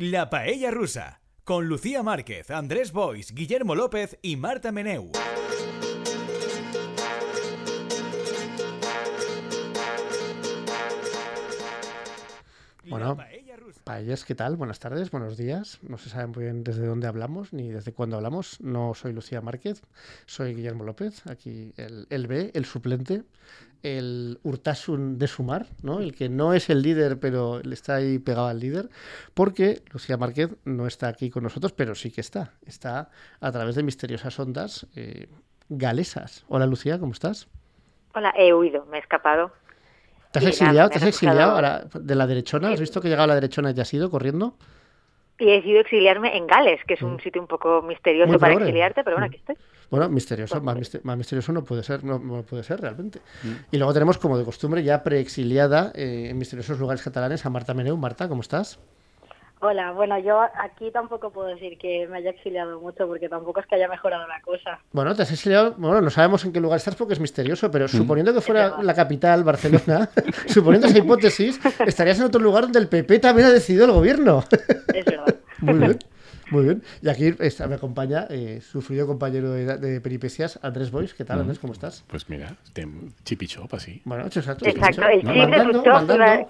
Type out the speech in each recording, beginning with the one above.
La Paella Rusa, con Lucía Márquez, Andrés Bois, Guillermo López y Marta Meneu. Bueno, Paellas, ¿qué tal? Buenas tardes, buenos días. No se sabe muy bien desde dónde hablamos ni desde cuándo hablamos. No soy Lucía Márquez, soy Guillermo López, aquí el, el B, el suplente, el Urtasun de Sumar, ¿no? el que no es el líder, pero le está ahí pegado al líder, porque Lucía Márquez no está aquí con nosotros, pero sí que está. Está a través de misteriosas ondas eh, galesas. Hola Lucía, ¿cómo estás? Hola, he huido, me he escapado. ¿Te has exiliado? ¿Te has exiliado ahora de la derechona? ¿Has visto que llegado a la derechona y te has ido corriendo? Y he decidido exiliarme en Gales, que es un sitio un poco misterioso Muy para pobre. exiliarte, pero bueno, aquí estoy. Bueno, misterioso, más, mister- más misterioso no puede ser, no, no puede ser realmente. Y luego tenemos, como de costumbre, ya preexiliada eh, en misteriosos lugares catalanes a Marta Meneu. Marta, ¿cómo estás? Hola, bueno, yo aquí tampoco puedo decir que me haya exiliado mucho porque tampoco es que haya mejorado la cosa. Bueno, te has exiliado, bueno, no sabemos en qué lugar estás porque es misterioso, pero suponiendo que fuera la capital, Barcelona, suponiendo esa hipótesis, estarías en otro lugar donde el PP también ha decidido el gobierno. Es verdad. Muy bien, muy bien. Y aquí está, me acompaña eh, su fluido compañero de, de peripecias, Andrés Bois. ¿Qué tal, Andrés? ¿Cómo estás? Pues mira, de chip y chop así. Bueno, exacto. Exacto,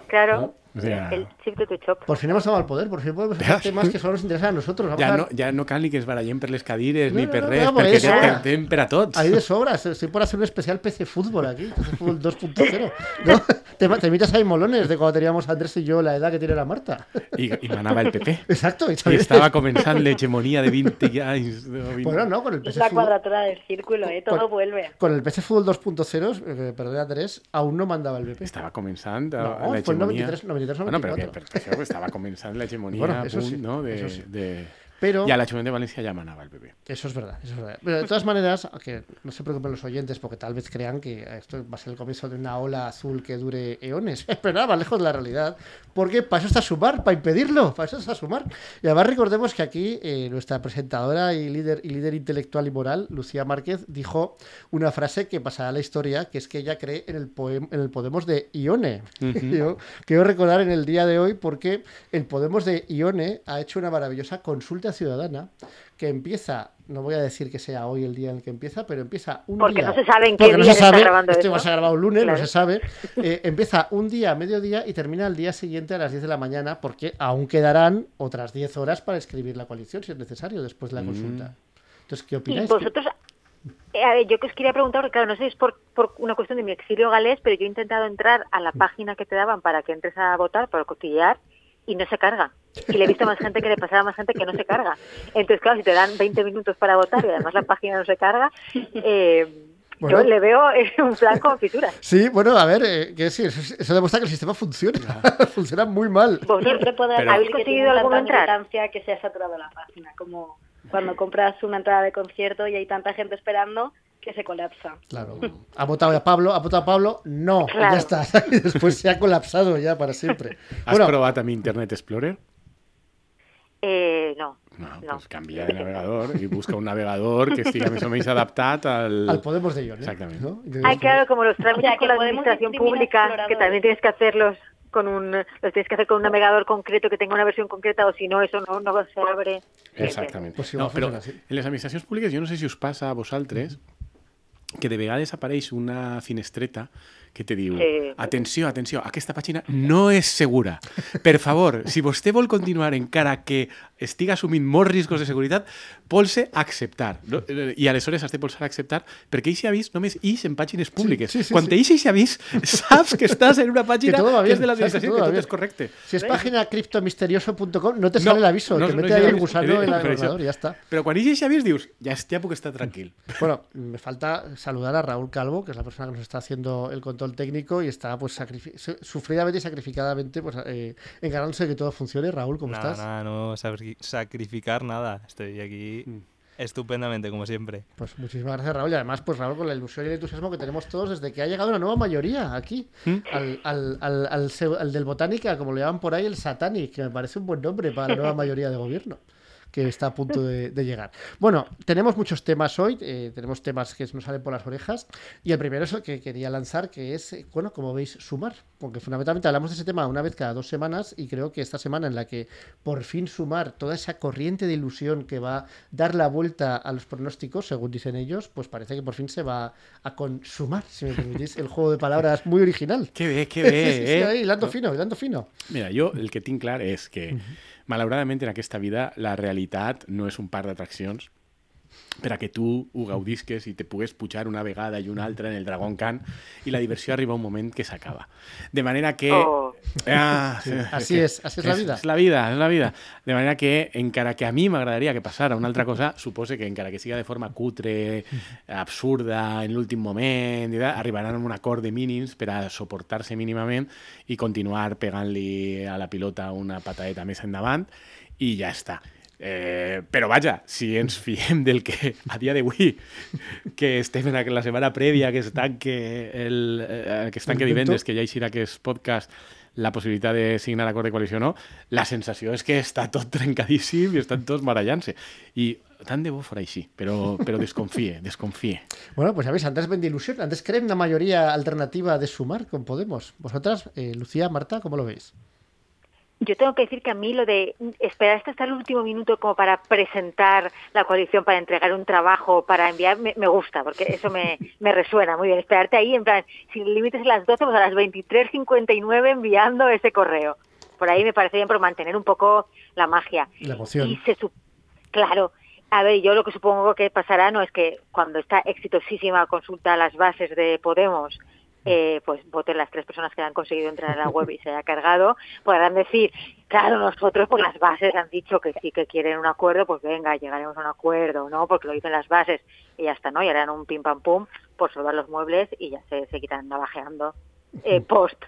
claro. ¿no? O sea, El chip de tu chop. Por fin hemos tomado el poder, por fin podemos hacer temas que solo nos interesan a nosotros. Vamos ja a- no, ja no cal ni que es barallem per les cadires No, ni no, per no, res, no, perquè per a tots. Ahí de sobras, estoy por hacer un especial PC Fútbol aquí, PC Fútbol 2.0. ¿no? Te, te imitas ahí molones de cuando teníamos Andrés y yo la edad que tiene la Marta. I manava el PP. Exacto. Començant l'hegemonia de 20 anys. de 20... Bueno, no, con el Es PC la Fútbol, cuadratura del círculo, ¿eh? Todo Con- vuelve. con el PC Fútbol 2.0, eh, perdón Andrés, aún no mandaba el PP. Estava començant No, fue el l'hegemonia... 93, 93, Bueno, però que 94. per això estava començant l'hegemonia Bueno, a eso punt, sí, no? De, eso sí. de... Pero... I a l'Ajuntament de València ja manava el PP. Eso es verdad, eso es verdad. Pero de todas maneras, que no se preocupen los oyentes porque tal vez crean que esto va a ser el comienzo de una ola azul que dure eones. Pero nada, más lejos de la realidad. Porque para eso está sumar, para impedirlo, para eso está sumar. Y además recordemos que aquí eh, nuestra presentadora y líder, y líder intelectual y moral, Lucía Márquez, dijo una frase que pasará a la historia, que es que ella cree en el, poem- en el Podemos de Ione. Yo quiero recordar en el día de hoy porque el Podemos de Ione ha hecho una maravillosa consulta ciudadana que empieza, no voy a decir que sea hoy el día en el que empieza, pero empieza un Porque día. no se sabe en qué porque no se está sabe, grabando esto va a ser grabado un lunes, Claro. no se sabe. Eh, empieza un día a mediodía y termina el día siguiente a las 10 de la mañana, porque aún quedarán otras 10 horas para escribir la coalición, si es necesario, después de la consulta. Entonces, ¿qué Y opináis? vosotros, eh, a ver, yo que os quería preguntar, porque claro, no sé si es por, por una cuestión de mi exilio galés, pero yo he intentado entrar a la página que te daban para que entres a votar, para cotillear, y no se carga. Y le he visto a más gente que le pasaba a más gente que no se carga. Entonces, claro, si te dan 20 minutos para votar y además la página no se carga, eh, Bueno. yo le veo un plan con fisuras. Sí, bueno, a ver, eh, que sí, eso, demuestra que el sistema funciona. funciona muy mal. Siempre ¿Habéis conseguido alguno entrar? militancia que se ha saturado la página, como cuando compras una entrada de concierto y hay tanta gente esperando que se colapsa. Claro. ¿Ha votado a Pablo? ¿Ha votado a Pablo? No, Claro. ya está. Y después se ha colapsado ya para siempre. Has Bueno, provat amb Internet Explorer? Eh, no, No, no. pues canvia de navegador i busca un navegador que estigui més o menys adaptat al... al Podemos de Ione. Exactamente. ¿no? Y Ay, claro, como los trámites O sea, que con la administración pública, que también tienes que hacerlos con un, los tienes que hacer con un navegador concreto que tenga una versión concreta o si no, eso no, no se abre. Exactament. Pues no, així. en les administracions públiques, jo no sé si us passa a vosaltres, que de vegades apareix una finestreta que te diu Sí. atenció, atenció, aquesta pàgina no és segura. Per favor, si vostè vol continuar encara que estiga assumint molts riscos de seguretat, polse acceptar. No? I aleshores has de polsar acceptar perquè eixe avís només ix en pàgines públiques. sí, sí, Quan sí. te ix eixe avís, saps que estàs en una pàgina todo va que és de que l'administració, todo que va tot és correcte. Si es página criptomisterioso.com, no te No, sale el aviso, no, te no mete es ahí el gusano en el ordenador y ya está. Però quan ix eixe avís dius, ja, ja puc estar tranquil. Bueno, me falta saludar a Raúl Calvo, que es la persona que nos está haciendo el control técnico y está pues sufridamente y sacrificadamente pues eh, encargándose de que todo funcione. Raúl, ¿cómo Nada, estás? nada, no sacri- sacrificar nada. Estoy aquí estupendamente, como siempre. Pues muchísimas gracias, Raúl. Y además, pues Raúl, con la ilusión y el entusiasmo que tenemos todos desde que ha llegado una nueva mayoría aquí, al, al, al, al al del Botánica, como le llaman por ahí, el Satanic, que me parece un buen nombre para la nueva mayoría de gobierno. Que está a punto de, de llegar. Bueno, tenemos muchos temas hoy, eh, tenemos temas que nos salen por las orejas, y el primero es el que quería lanzar, que es, eh, bueno, como veis, sumar, porque fundamentalmente hablamos de ese tema una vez cada dos semanas, y creo que esta semana en la que por fin sumar toda esa corriente de ilusión que va a dar la vuelta a los pronósticos, según dicen ellos, pues parece que por fin se va a consumar, si me permitís, el juego de palabras muy original. Qué bé, qué Sí, bé, sí, sí, eh? ahí, hilando fino, hilando fino. Mira, jo el que clar és que, malauradament, en aquesta vida, la realitat no és un parc d'atraccions per a que tu ho gaudisques i te pugues pujar una vegada i una altra en el Dragon Khan i la diversió arriba un moment que s'acaba. De manera que... Oh. Ah, Así és, así és la vida. És la vida, és la vida. De manera que, encara que a mi m'agradaria que passara una altra cosa, supose que encara que siga de forma cutre, absurda, en l'últim moment, i tal, arribaran a un acord de mínims per a suportar-se mínimament i continuar pegant-li a la pilota una patadeta més endavant i ja està. Eh, però vaja, si ens fiem del que a dia d'avui que estem en la setmana prèvia que es tanque, el, eh, que es tanque divendres, que ja eixirà aquest podcast la possibilitat de signar acord de coalició o no, la sensació és que està tot trencadíssim i estan tots marallant-se. I tant de bo fora així, però, però desconfie, desconfie. Bueno, pues ya veis, antes vende ilusión, antes creen una mayoría alternativa de sumar con Podemos. Vosotras, eh, Lucía, Marta, ¿cómo lo veis? Yo tengo que decir que a mí lo de esperar hasta el último minuto como para presentar la coalición, para entregar un trabajo, para enviar, me, me gusta, porque eso me, me resuena muy bien. Esperarte ahí, en plan, si el límite es a las 12, pues a las 23.59 enviando ese correo. Por ahí me parece bien por mantener un poco la magia. La emoción. Y se claro, a ver, yo lo que supongo que pasará no es que cuando esta exitosísima consulta a las bases de Podemos, eh, pues voten las tres personas que han conseguido entrar a la web y se haya cargado, podrán decir, claro, nosotros por las bases han dicho que sí que quieren un acuerdo, pues venga, llegaremos a un acuerdo, ¿no? Porque lo dicen las bases y ya está, ¿no? Y harán un pim pam pum por salvar los muebles y ya se, se quitan navajeando eh, post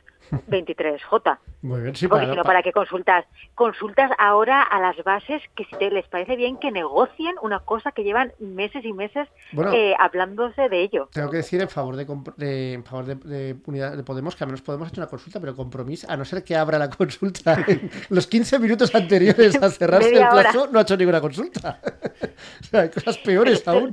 23J. Muy bien, sí, Porque para, si no, ¿para qué consultas? Consultas ahora a las bases que si te les parece bien que negocien una cosa que llevan meses y meses Bueno. eh, hablándose de ello. Tengo que decir en favor de, comp- de- en favor de, de unidad de Podemos que al menos Podemos ha hecho una consulta, pero compromiso, a no ser que abra la consulta en los 15 minutos anteriores a cerrarse el hora. plazo, no ha hecho ninguna consulta. o sea, hay cosas peores aún.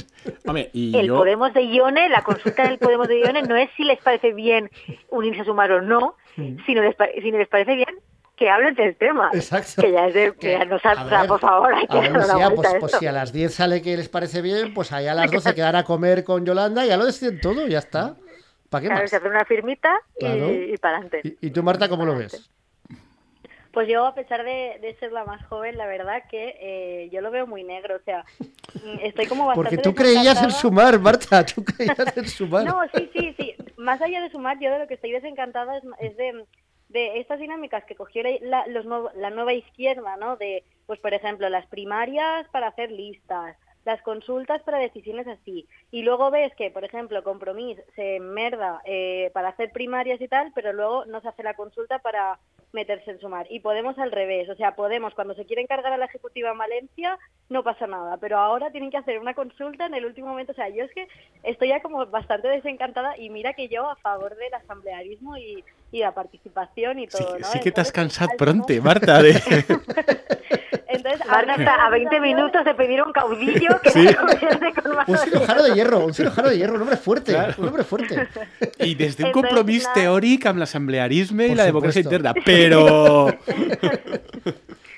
El. Podemos de Ione, la consulta del Podemos de Ione no es si les parece bien unirse a sumar o no, Mm. sino les pa- si les parece bien que hablen del tema. Exacto. Que ya es de, que ya no sabe, A o sea, ver, por favor, hay que a ver, una Lucía, vuelta pues, a pues si a las 10 sale que les parece bien, pues ahí a las 12 quedan a comer con Yolanda y ya lo deciden todo, ya está. ¿Para qué Claro, más? se hace una firmita y, Claro. y para adelante. ¿Y, y tú, Marta, cómo lo ves? Pues yo, a pesar de, de ser la más joven, la verdad que eh, yo lo veo muy negro. O sea, mm, estoy como bastante Porque tú creías en sumar, Marta, tú creías en sumar. No, sí, sí, sí. Más allá de sumar, yo de lo que estoy desencantada es, es de, de estas dinámicas que cogió la, los la nueva izquierda, ¿no? De, pues, por ejemplo, las primarias para hacer listas, las consultas para decisiones así. Y luego ves que, por ejemplo, Compromís se merda eh, para hacer primarias y tal, pero luego no se hace la consulta para meterse en sumar. Y Podemos al revés. O sea, Podemos, cuando se quiere encargar a la Ejecutiva en Valencia, no pasa nada. Pero ahora tienen que hacer una consulta en el último momento. O sea, yo es que estoy ya como bastante desencantada y mira que yo a favor del asamblearismo y, y la participación y Sí, todo, ¿no? sí que Entonces, al pronte, final- Marta, de... Entonces, Marta ahora está a 20 sensación- minutos de pedir un caudillo que Sí. se convierte con más Un cirujano de hierro, un cirujano de hierro, un hombre fuerte, Claro. un hombre fuerte. I des d'un Entonces, compromís nada. teòric amb l'assemblearisme i la democràcia supuesto. interna, però...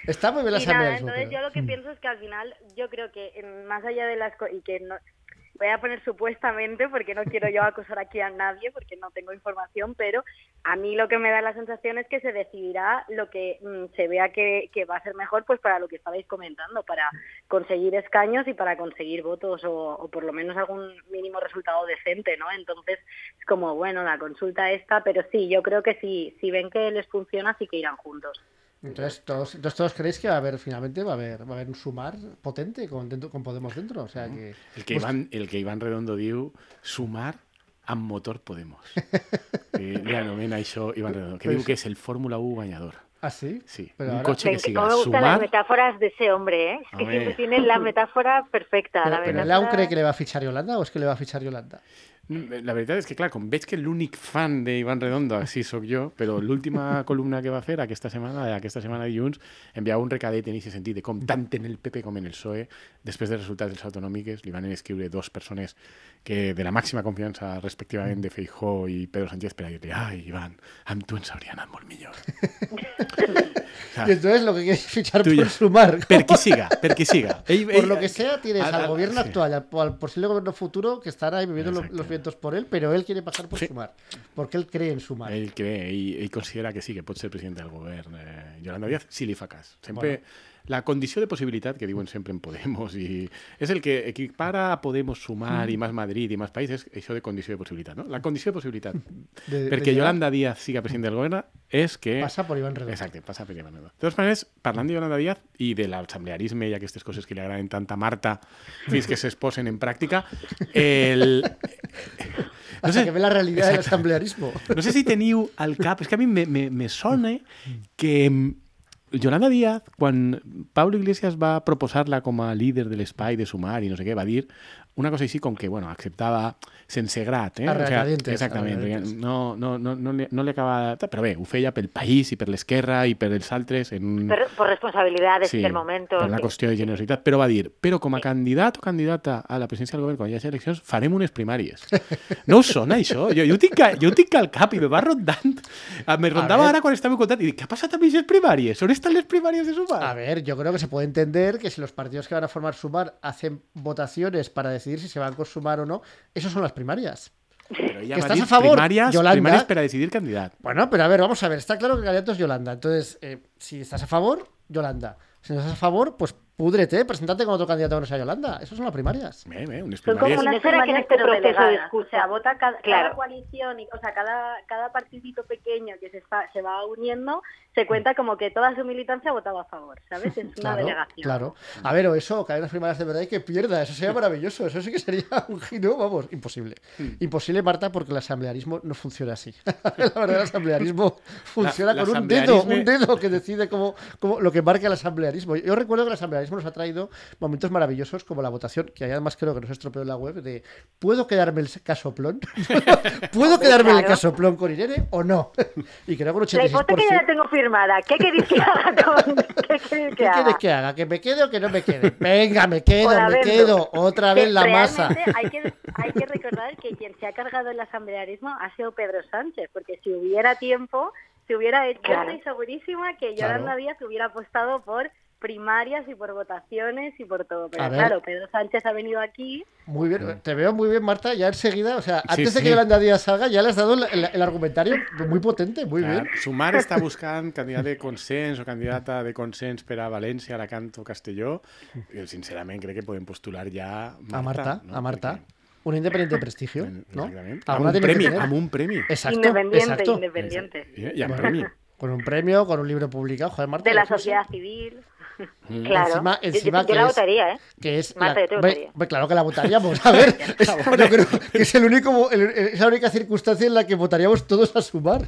Está muy bien la Y nada, asamblea. entonces yo lo que pienso es que al final, yo creo que más allá de las cosas, y que no, voy a poner supuestamente, porque no quiero yo acusar aquí a nadie, porque no tengo información, pero a mí lo que me da la sensación es que se decidirá lo que mm, se vea que, va a ser mejor, pues para lo que estabais comentando, para conseguir escaños y para conseguir votos o, o por lo menos algún mínimo resultado decente, ¿no? Entonces es como, bueno, la consulta esta, pero sí, yo creo que sí, si ven que les funciona, sí que irán juntos. Entonces todos, entonces todos creéis que va a haver, finalmente, va a haver, va a haver un sumar potente con, dentro, con Podemos dentro. O sea que. El que, Iván, el que Iván Redondo diu sumar amb motor Podemos. Que li anomena això Iván Redondo, que Pues- diu que és el Fórmula 1 guanyador. ¿Ah, sí? Sí, Pero un ahora- cotxe que siga cómo me gustan las metáforas de ese hombre, ¿eh? Es que siempre tiene la metáfora perfecta. Pero, la pero él metáfora... aún cree que le va a fichar Yolanda o es que le va a fichar Yolanda. Mm, La veritat és que, clar, com veig que l'únic fan d'Ivan Redondo així sóc jo, però l'última columna que va fer aquesta setmana, aquesta setmana dilluns, enviava un recadet en aquest sentit de com tant en el PP com en el PSOE, després dels resultats dels autonòmiques, li van escriure dos persones que de la màxima confiança respectivament de Feijó i Pedro Sánchez per a dir-li ai, Ivan, amb tu ens hauria anat molt millor. Y entonces lo que quieres es fichar Tuyo. por sumar. per qui siga, per qui siga. Ell, Por lo que sea, tienes al- al al- gobierno sí. actual, al, al posible gobierno futuro que estará ahí viviendo los, vientos por él, pero él quiere pasar por Sí. sumar. Porque él cree en sumar. Ell cree, ell considera que sí, que pot ser president del govern. Eh, Yolanda Díaz sí li fa cas. Sempre, la condició de possibilitat que diuen sempre en Podemos i és el que equipara a Podemos sumar i més Madrid i més país és això de condició de possibilitat. No? La condició de possibilitat De- de perquè llegar- Yolanda Díaz siga president del govern és que... Pasa por Iván Redondo. Exacte, passa per Iván Redondo. De totes maneres, parlant de Yolanda Díaz i de l'assemblearisme i aquestes coses que li agraden tant a Marta fins que s'exposen en pràctica, el... Hasta que ve la realidad del Exacte. asamblearismo. No sé si teniu al cap, és que a mi me, me, me sona que mm, Yolanda Díaz, quan Pablo Iglesias va proposar-la com a líder de l'espai de Sumar i no sé què, va dir una cosa així com que, bueno, acceptava sense grat, eh? Exactament, perquè no, no, no, no, li, no li acaba... Però bé, ho feia pel país i per l'esquerra i per els altres en un... Por, por responsabilidades Sí, del momento. per una sí. qüestió de generositat, però va dir, però com a candidat o candidata a la presidència del govern quan hi hagi eleccions, farem unes primàries. No us sona això? Jo, jo, tinc, a- jo tinc al cap i me va rondant. Ah, Me rondava ara quan estava contant i dic, què ha passat amb aquestes primàries? On estan les primàries de Sumar? A ver, yo creo que se puede entender que si los partidos que van a formar Sumar hacen votaciones para decidir si se van con Sumar o no, eso son las primarias. Però ella que dir a favor, primàries, Yolanda? primàries per a decidir candidat. Bueno, pero a ver, vamos a ver, está claro que el candidato es Yolanda. Entonces, eh, si estás a favor, Yolanda. Si no estás a favor, pues púdrete, presentate con otro candidato que no sea Yolanda. Esas son las primarias. Bé, unes Son como No será que en primarias, este pero proceso de escucha- vota cada, cada Claro. coalición, y, o sea, cada, cada partidito pequeño que se, está, se va uniendo, se cuenta como que toda su militancia ha votado a favor, ¿sabes? Es una Claro, delegación. claro. A ver, o eso, que hay unas primarias de verdad y que pierda. Eso sería maravilloso. Eso sí que sería un giro, vamos, imposible. Imposible, Marta, porque el asamblearismo no funciona así. la verdad, el asamblearismo funciona la con un dedo, un dedo que decide cómo, cómo- lo que marca el asamblearismo. Yo recuerdo que el asamblearismo nos ha traído momentos maravillosos como la votación, que además creo que nos estropeó en la web, de ¿puedo quedarme el casoplón? ¿Puedo quedarme el claro. casoplón con Irene o no? Y creo que un 86%. La hipoteca ya la tengo ¿Qué queréis que haga con.? ¿Qué queréis que ¿Qué haga? que haga? ¿Que me quede o que no me quede? Venga, me quedo, me vendo. quedo. Otra vez la masa. Hay que, hay que recordar que quien se ha cargado el asamblearismo ha sido Pedro Sánchez, porque si hubiera tiempo, se hubiera hecho, Claro. estoy segurísima que Claro. Yolanda Díaz hubiera apostado por primarias y por votaciones y por todo. Pero claro, Pedro Sánchez ha venido aquí Muy bien, te veo muy bien, Marta. Ya enseguida, o sea, Sí, antes de sí. que Yolanda Díaz salga, ya le has dado el, el- el argumentario muy potente, muy Clar, bien. Sumar està buscant candidat de consens o candidata de consens per a València, Alacant o Castelló. I, sincerament, crec que podem postular ja Marta. A Marta, no? a Marta. Perquè- Un independiente de prestigio, ¿no? Amb un, premi, tener. amb un premi. Exacto, independiente, exacto. independiente. I, i amb Bueno. premi. Con un premio, con un libro publicado, joder, Marta. De la ya sociedad civil. Claro. Encima- Yo- encima yo, que la es- votaría, ¿eh? que es Marta, la- yo te votaría. claro que la votaríamos a ver es, yo creo que es el único el- es la única circunstancia en la que votaríamos todos a sumar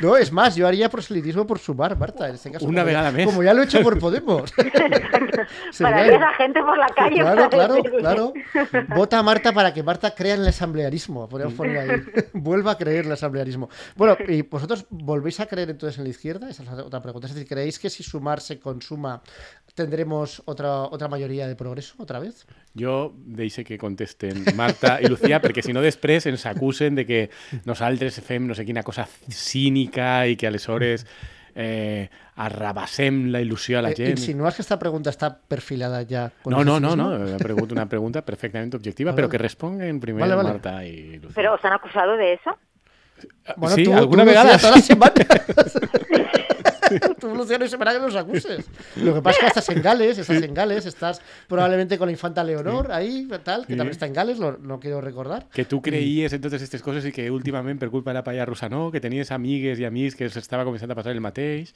no es más yo haría proselitismo por sumar Marta en este caso Una como, vegada més. como ya lo he hecho por Podemos Sería- Pararía a la gente por la calle. Claro, para claro, decirle- claro. Vota a Marta para que Marta crea en el asamblearismo. Podríamos poner ahí. Vuelva a creer en el asamblearismo. Bueno, ¿y vosotros volvéis a creer entonces en la izquierda? Esa es la otra pregunta. Es decir, ¿creéis que si sumar se consuma tendremos otra, otra mayoría de progreso otra vez? Jo deixe que contesten Marta i Lucía, perquè si no després ens acusen de que nosaltres fem no sé quina cosa cínica i que aleshores eh, arrabassem la il·lusió a la Eh, gent. ¿Insinúas que esta pregunta está perfilada ya? con No, no, no, no, una pregunta, una pregunta perfectamente objetiva, Vale, que respongan primero Vale, vale. Marta y Lucía. Pero os han acusado de eso. Bueno, sí, tú, alguna tú, vegada. todas las semanas. tú, Luciano, y semana que nos acuses. Lo que pasa es que estás en Gales, estás en Gales, estás probablemente con la infanta Leonor ahí, tal, que Sí. también está en Gales, lo, no quiero recordar. Que tu creies en totes aquestes coses i que últimament, per culpa de la palla Rosanó, que tenies amigues i amics que s'estava començant a passar el mateix,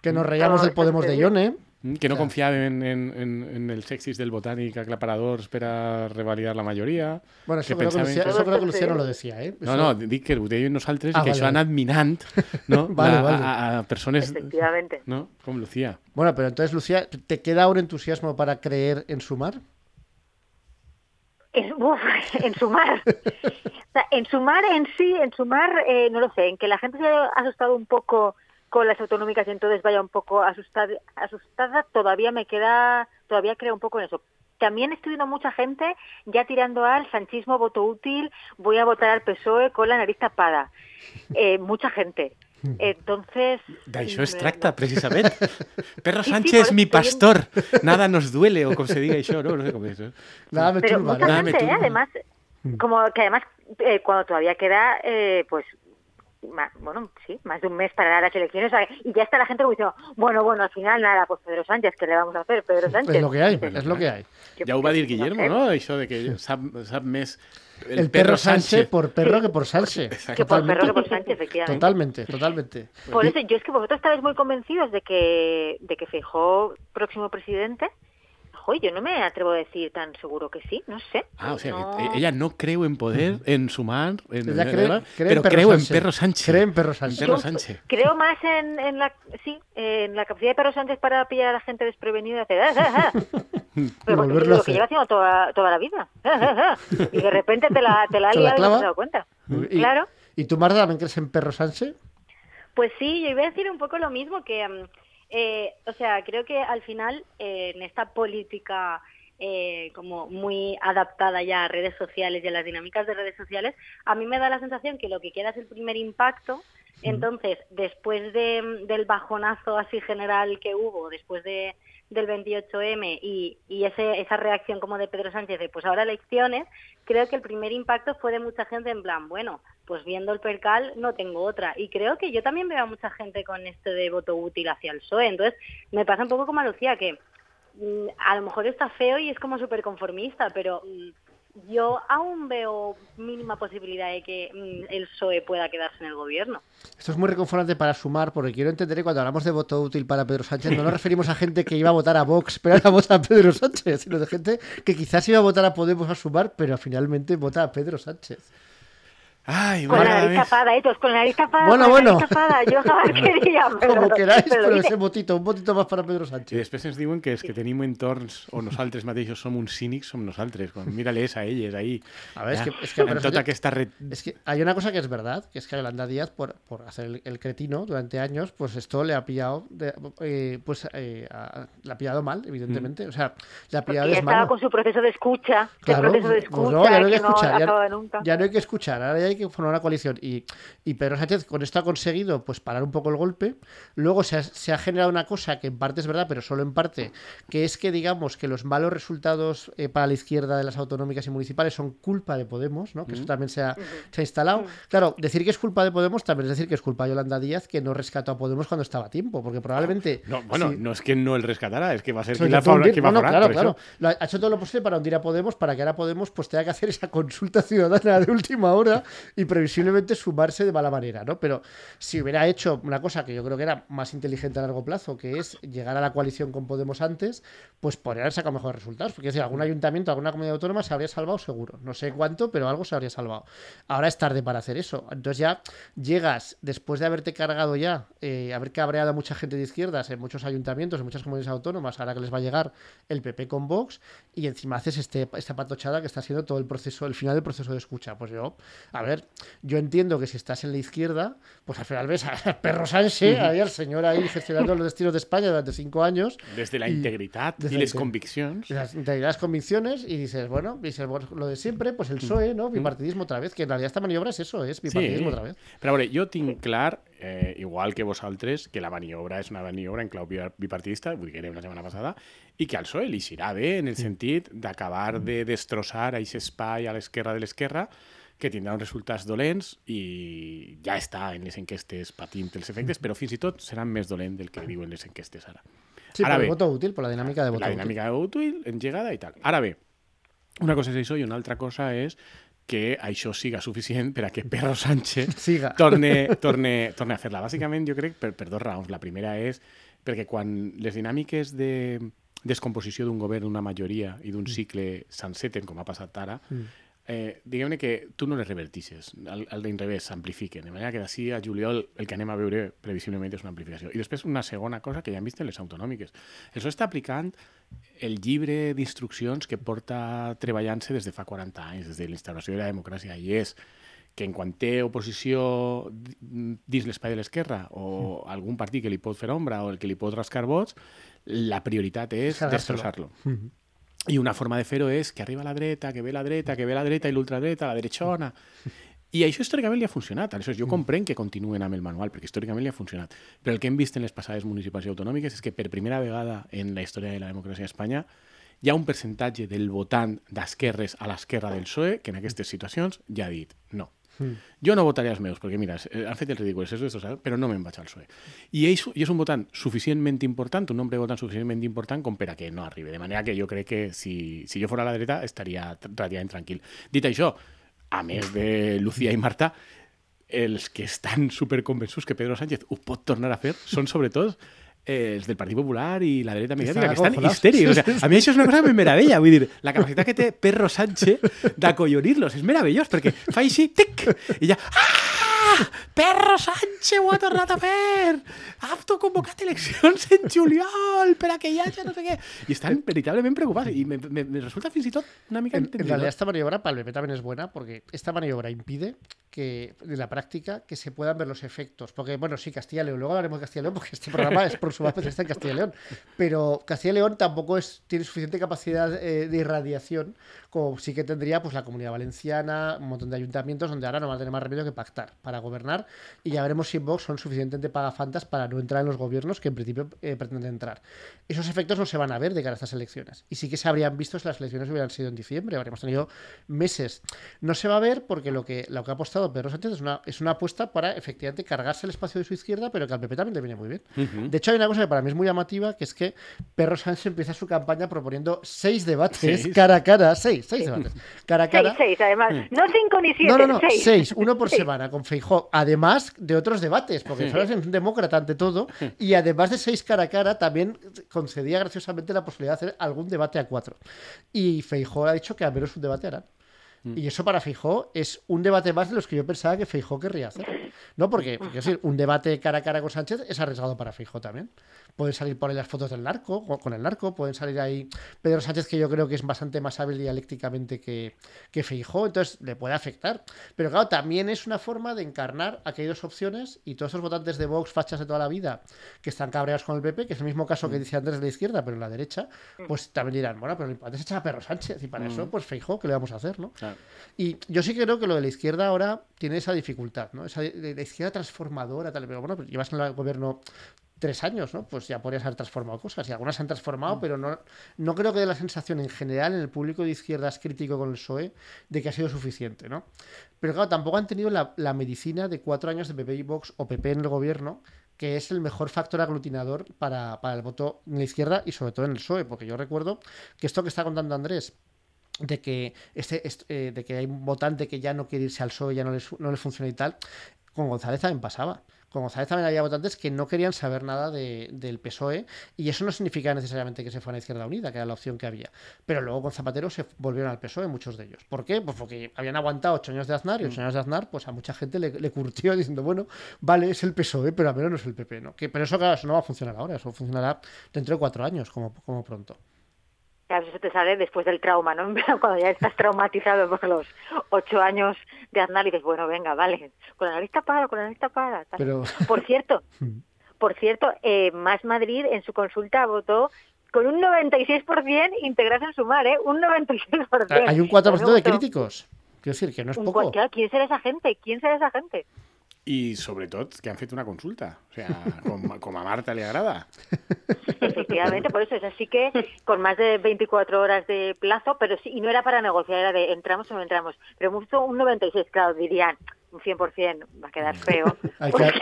Que nos reíamos No, del Podemos de Ione. Mm, que no Clar. confiaven en, en, en els èxits del botànic aclaparadors per a revalidar la majoria. Bueno, eso que creo que, Luciano lo decía, ¿eh? No, no, dic que ho deien nosaltres Ah, i que vale, això ha vale. anat minant no? Vale, la, vale. A, a persones Efectivamente. no? com Lucía. Bueno, pero entonces, Lucía, ¿te queda un entusiasmo para creer en sumar? en, uf, en sumar. O sea, en sumar en sí, en sumar, eh, no lo sé, en que la gente se haya asustado un poco con las autonómicas y entonces vaya un poco asustada, asustada todavía me queda, todavía creo un poco en eso. También estoy viendo mucha gente ya tirando al sanchismo voto útil, voy a votar al PSOE con la nariz tapada. Eh, mucha gente. Entonces... D'això es tracta, precisament. Perro Sí, sí, Sánchez, por mi eso pastor. Nada nos duele, o com se diga això, no? No sé com és. eh? Nada me Pero turba, mucha ¿no? Nada me ¿eh? además, como que además eh, cuando todavía queda, eh, pues, bueno, sí, más de un mes para las elecciones, y ya está la gente como diciendo, bueno, bueno, al final nada, pues Pedro Sánchez, ¿qué le vamos a hacer? Pedro Sánchez. Es lo que hay, es lo que hay. ho va dir no Guillermo, no? Això de que sap més El, perro Sánchez por perro que por Sánchez. Que por perro que por Sánchez, efectivamente. Totalmente, totalmente. Por eso, yo es que vosotros estáis muy convencidos de que, de que Feijóo, próximo presidente, Joder, yo no me atrevo a decir tan seguro que sí, no sé. Ah, o sea, No- que ella no creu en poder, en sumar, en, Ella en- cree, en- cree pero en Perro creu en Sánchez. Perro Sánchez. Cree en Perro Sánchez. Perro Sánchez. Creo más en, en la sí, en la capacidad de Pedro Sánchez para pillar a la gente desprevenida y hacer "Ah, ah, ah". Pero porque lo que lleva haciendo toda, toda la vida. "Ah, ah, ah". Y de repente te la, te la ha ¿Se la y no te has dado cuenta. Y, Claro. ¿Y tú, Marta, también crees en Perro Sánchez? Pues sí, yo iba a decir un poco lo mismo, que, mm, eh, o sea, creo que al final eh, en esta política eh, como muy adaptada ya a redes sociales y a las dinámicas de redes sociales, a mí me da la sensación que lo que queda es el primer impacto. Entonces, después de, del bajonazo así general que hubo, después de, del 28M y, y ese, esa reacción como de Pedro Sánchez de pues ahora elecciones, creo que el primer impacto fue de mucha gente en plan, bueno, pues viendo el percal no tengo otra. Y creo que yo también veo a mucha gente con esto de voto útil hacia el PSOE. Entonces, me pasa un poco como a Lucía, que mm, a lo mejor está feo y es como súper conformista, pero mm, yo aún veo mínima posibilidad de que mm, el PSOE pueda quedarse en el gobierno. Esto es muy reconfortante para sumar, porque quiero entender que cuando hablamos de voto útil para Pedro Sánchez, no nos referimos a gente que iba a votar a Vox, pero ahora vota a Pedro Sánchez, sino de gente que quizás iba a votar a Podemos a sumar, pero finalmente vota a Pedro Sánchez. Ay, Con la nariz tapada, ¿eh? Todos con la nariz tapada. Bueno, con la bueno. nariz tapada. Yo jamás quería. Pero, Como queráis, pero pero ese votito, un votito más para Pedro I Sánchez. després ens diuen que és que tenim entorns on nosaltres mateixos som uns cínics, som nosaltres. Quan mira-les a elles ahí. A ver, es ja, que- es que Pedro tota aquesta red... Es que hay una cosa que es verdad, que es que a Yolanda Díaz, por, por hacer el, el cretino durante años, pues esto le ha pillado, de- eh, pues eh, a- le ha pillado mal, evidentemente. O sea, le ha Porque pillado ya estaba con su proceso de escucha. Claro, proceso de pues escucha no, ya no hay que que no escuchar, ya, nunca. ya no hay que escuchar, ahora ya hay que formar una coalición. Y, y Pedro Sánchez con esto ha conseguido pues parar un poco el golpe. Luego se ha, se ha generado una cosa que en parte es verdad, pero solo en parte, que es que digamos que los malos resultados eh, para la izquierda de las autonómicas y municipales son culpa de Podemos, ¿no? que eso también se ha, se ha instalado. Claro, decir que es culpa de Podemos también es decir que es culpa de Yolanda Díaz que no rescató a Podemos cuando estaba a tiempo, porque probablemente... No, bueno, no és que no el rescatarà, és que va ser se lo qui la intentó fa, hundir. qui va No, no, forar, claro, claro. ha hecho todo lo posible para hundir a Podemos, para que ahora Podemos pues tenga que hacer esa consulta ciudadana de última hora y previsiblemente sumarse de mala manera, ¿no? Pero si hubiera hecho una cosa que yo creo que era más inteligente a largo plazo, que es llegar a la coalición con Podemos antes, pues podría haber sacado mejores resultados. Porque es decir, algún ayuntamiento, alguna comunidad autónoma se habría salvado seguro. No sé cuánto, pero algo se habría salvado. Ahora es tarde para hacer eso. Entonces ya llegas, después de haberte cargado ya, eh, haber cabreado a mucha gente de izquierdas en muchos ayuntamientos, en muchas comunidades autónomas, ahora que les va a llegar el PP con Vox, y encima haces este, esta patochada que está siendo todo el proceso, el final del proceso de escucha. Pues yo, a ver, yo entiendo que si estás en la izquierda, pues al final ves a Perro Sánchez, ahí al señor ahí gestionando los destinos de España durante cinco años. Des de la i- integritat des i de la les inte- conviccions. las, de las convicciones y dices, bueno, dices, bueno, lo de siempre, pues el PSOE, ¿no? Bipartidismo otra vez, que en realidad esta maniobra es eso, es bipartidismo otra vez. A veure, jo tinc clar, eh, igual que vosaltres, que la maniobra és una maniobra en clau bi- bipartidista, vull dir que era una setmana passada, i que al PSOE li serà bé en el sentit d'acabar de destrossar aquest espai a l'esquerra de l'esquerra que tindrà uns resultats dolents i ja està en les enquestes patint els efectes, però fins i tot seran més dolents del que diuen les enquestes ara. Sí, Ara el bé, voto útil, por la dinámica de voto la útil. dinàmica de útil, engegada i tal. Ara bé, una cosa és això i una altra cosa és que això siga suficient per a que Perro Sánchez Siga. torne, torne, torne a fer-la. Bàsicament, jo crec per, per dos raons. La primera és perquè quan les dinàmiques de descomposició d'un govern, d'una majoria i d'un cicle s'enceten, com ha passat ara, eh, diguem-ne que tu no les revertixes, al, al d'inrevés s'amplifiquen, de manera que d'ací a juliol el que anem a veure previsiblement és una amplificació. I després una segona cosa que ja hem vist en les autonòmiques. El està aplicant el llibre d'instruccions que porta treballant-se des de fa 40 anys, des de la instauració de la democràcia, i és que en quan té oposició di- dins l'espai de l'esquerra o algun partit que li pot fer ombra o el que li pot rascar vots, la prioritat és destrossar-lo. I una forma de fer-ho és que arriba la dreta, que ve la dreta, que ve la dreta i l'ultradreta, la derechona. I això històricament li ha funcionat. Aleshores, jo comprenc que continuen amb el manual, perquè històricament li ha funcionat. Però el que hem vist en les passades municipals i autonòmiques és que per primera vegada en la història de la democràcia a Espanya hi ha un percentatge del votant d'esquerres a l'esquerra del PSOE que en aquestes situacions ja ha dit no. Jo no votaré els meus, perquè mira, eh, han fet el ridícul, és destrosat, però no me'n vaig al PSOE. I és, I és un votant suficientment important, un nombre de votants suficientment important com per a que no arribi. De manera que jo crec que si, si jo fos a la dreta estaria relativament tranquil. Dit això, a més de Lucía i Marta, els que estan superconvençuts que Pedro Sánchez ho pot tornar a fer són sobretot eh, els del Partit Popular i la dreta mediàtica, que estan histèrics. O sea, a mi això és una cosa que me meravella. Vull dir, la capacitat que té Perro Sánchez d'acollonir-los és meravellós, perquè fa així, tic, i ja... Ah! Perro Sánchez ho ha tornat a fer! Ha autoconvocat eleccions en juliol per a que hi hagi no sé què. I estan veritablement preocupats. I me, me, me resulta fins i tot una mica En, en realidad esta maniobra para el PP también es buena porque esta maniobra impide que en la práctica que se puedan ver los efectos. Porque, bueno, sí, Castilla y León, luego hablaremos de Castilla y León porque este programa es por su base está en Castilla y León. Pero Castilla y León tampoco es, tiene suficiente capacidad eh, de irradiación como sí que tendría pues la comunidad valenciana, un montón de ayuntamientos donde ahora no van a tener más remedio que pactar para gobernar y ya veremos si Vox son suficientemente pagafantas para no entrar en los gobiernos que en principio eh, pretenden entrar. Esos efectos no se van a ver de cara a estas elecciones y sí que se habrían visto si las elecciones hubieran sido en diciembre, habríamos tenido meses. No se va a ver porque lo que, lo que ha apostado Pedro Sánchez es una, es una apuesta para efectivamente cargarse el espacio de su izquierda, pero que al PP también le viene muy bien. Ujú. De hecho, hay una cosa que para mí es muy llamativa, que es que Perro Sánchez empieza su campaña proponiendo seis debates Seis. cara a cara, seis, seis debates, cara a Seis, cara. seis, además. No cinco ni siete, No, no, no, seis. seis, uno por Seis. semana con Además de otros debates, porque Feijó es un demócrata ante todo, y además de seis cara a cara, también concedía graciosamente la posibilidad de hacer algún debate a cuatro. Y Feijó ha dicho que al menos un debate harán. Y eso para Feijó es un debate más de los que yo pensaba que Feijó querría hacer. ¿No? Porque, porque es decir, un debate cara a cara con Sánchez es arriesgado para Feijó también. Pueden salir por ahí las fotos del narco, con el narco, pueden salir ahí Pedro Sánchez, que yo creo que es bastante más hábil dialécticamente que, que Feijó, entonces le puede afectar. Pero claro, también es una forma de encarnar aquellas opciones y todos esos votantes de Vox, fachas de toda la vida, que están cabreados con el PP, que es el mismo caso que dice Andrés de la izquierda, pero en la derecha, pues también dirán, bueno, pero lo importante es echar a Perro Sánchez, y para eso, pues Feijó, ¿qué le vamos a hacer, no? Claro. Y yo sí creo que lo de la izquierda ahora tiene esa dificultad, ¿no? Esa de, de la izquierda transformadora, tal, pero bueno, pues llevas en el gobierno tres años, ¿no? Pues ya podrías haber transformado cosas y algunas se han transformado, pero no, no creo que dé la sensación en general en el público de izquierdas crítico con el PSOE de que ha sido suficiente, ¿no? Pero claro, tampoco han tenido la, la medicina de cuatro años de PP y Vox o PP en el gobierno, que es el mejor factor aglutinador para, para el voto en la izquierda y sobre todo en el PSOE, porque yo recuerdo que esto que está contando Andrés, de que este, est- eh, de que hay un votante que ya no quiere irse al PSOE, ya no les, no les funciona y tal, con González también pasaba. Con González también había votantes que no querían saber nada de- del PSOE y eso no significa necesariamente que se fuera a Izquierda Unida, que era la opción que había. Pero luego con Zapatero se volvieron al PSOE muchos de ellos. ¿Por qué? Pues porque habían aguantado ocho años de Aznar y ocho años de Aznar, pues a mucha gente le, le curtió diciendo, bueno, vale, es el PSOE, pero al menos no es el PP, ¿no? Que, pero eso, claro, eso no va a funcionar ahora, eso funcionará dentro de cuatro años, como, como pronto. Claro, eso te sale después del trauma, ¿no? Cuando ya estás traumatizado por los ocho años de Aznar y dices, bueno, venga, vale, con la nariz tapada, con la nariz tapada. Pero- Por cierto, por cierto, eh, Más Madrid en su consulta votó con un 96% integrarse en Sumar, ¿eh? Un 96%. Hay un 4% de críticos. Quiero decir, que no es poco. ¿Quién será esa gente? ¿Quién será esa gente? I sobretot que han fet una consulta. O sea, com, com a Marta li agrada. Efectivamente, por eso es así que con más de 24 horas de plazo, pero sí, y no era para negociar, era de entramos o no entramos. Pero mucho un 96, claro, dirían, un 100% va a quedar feo. Hay que,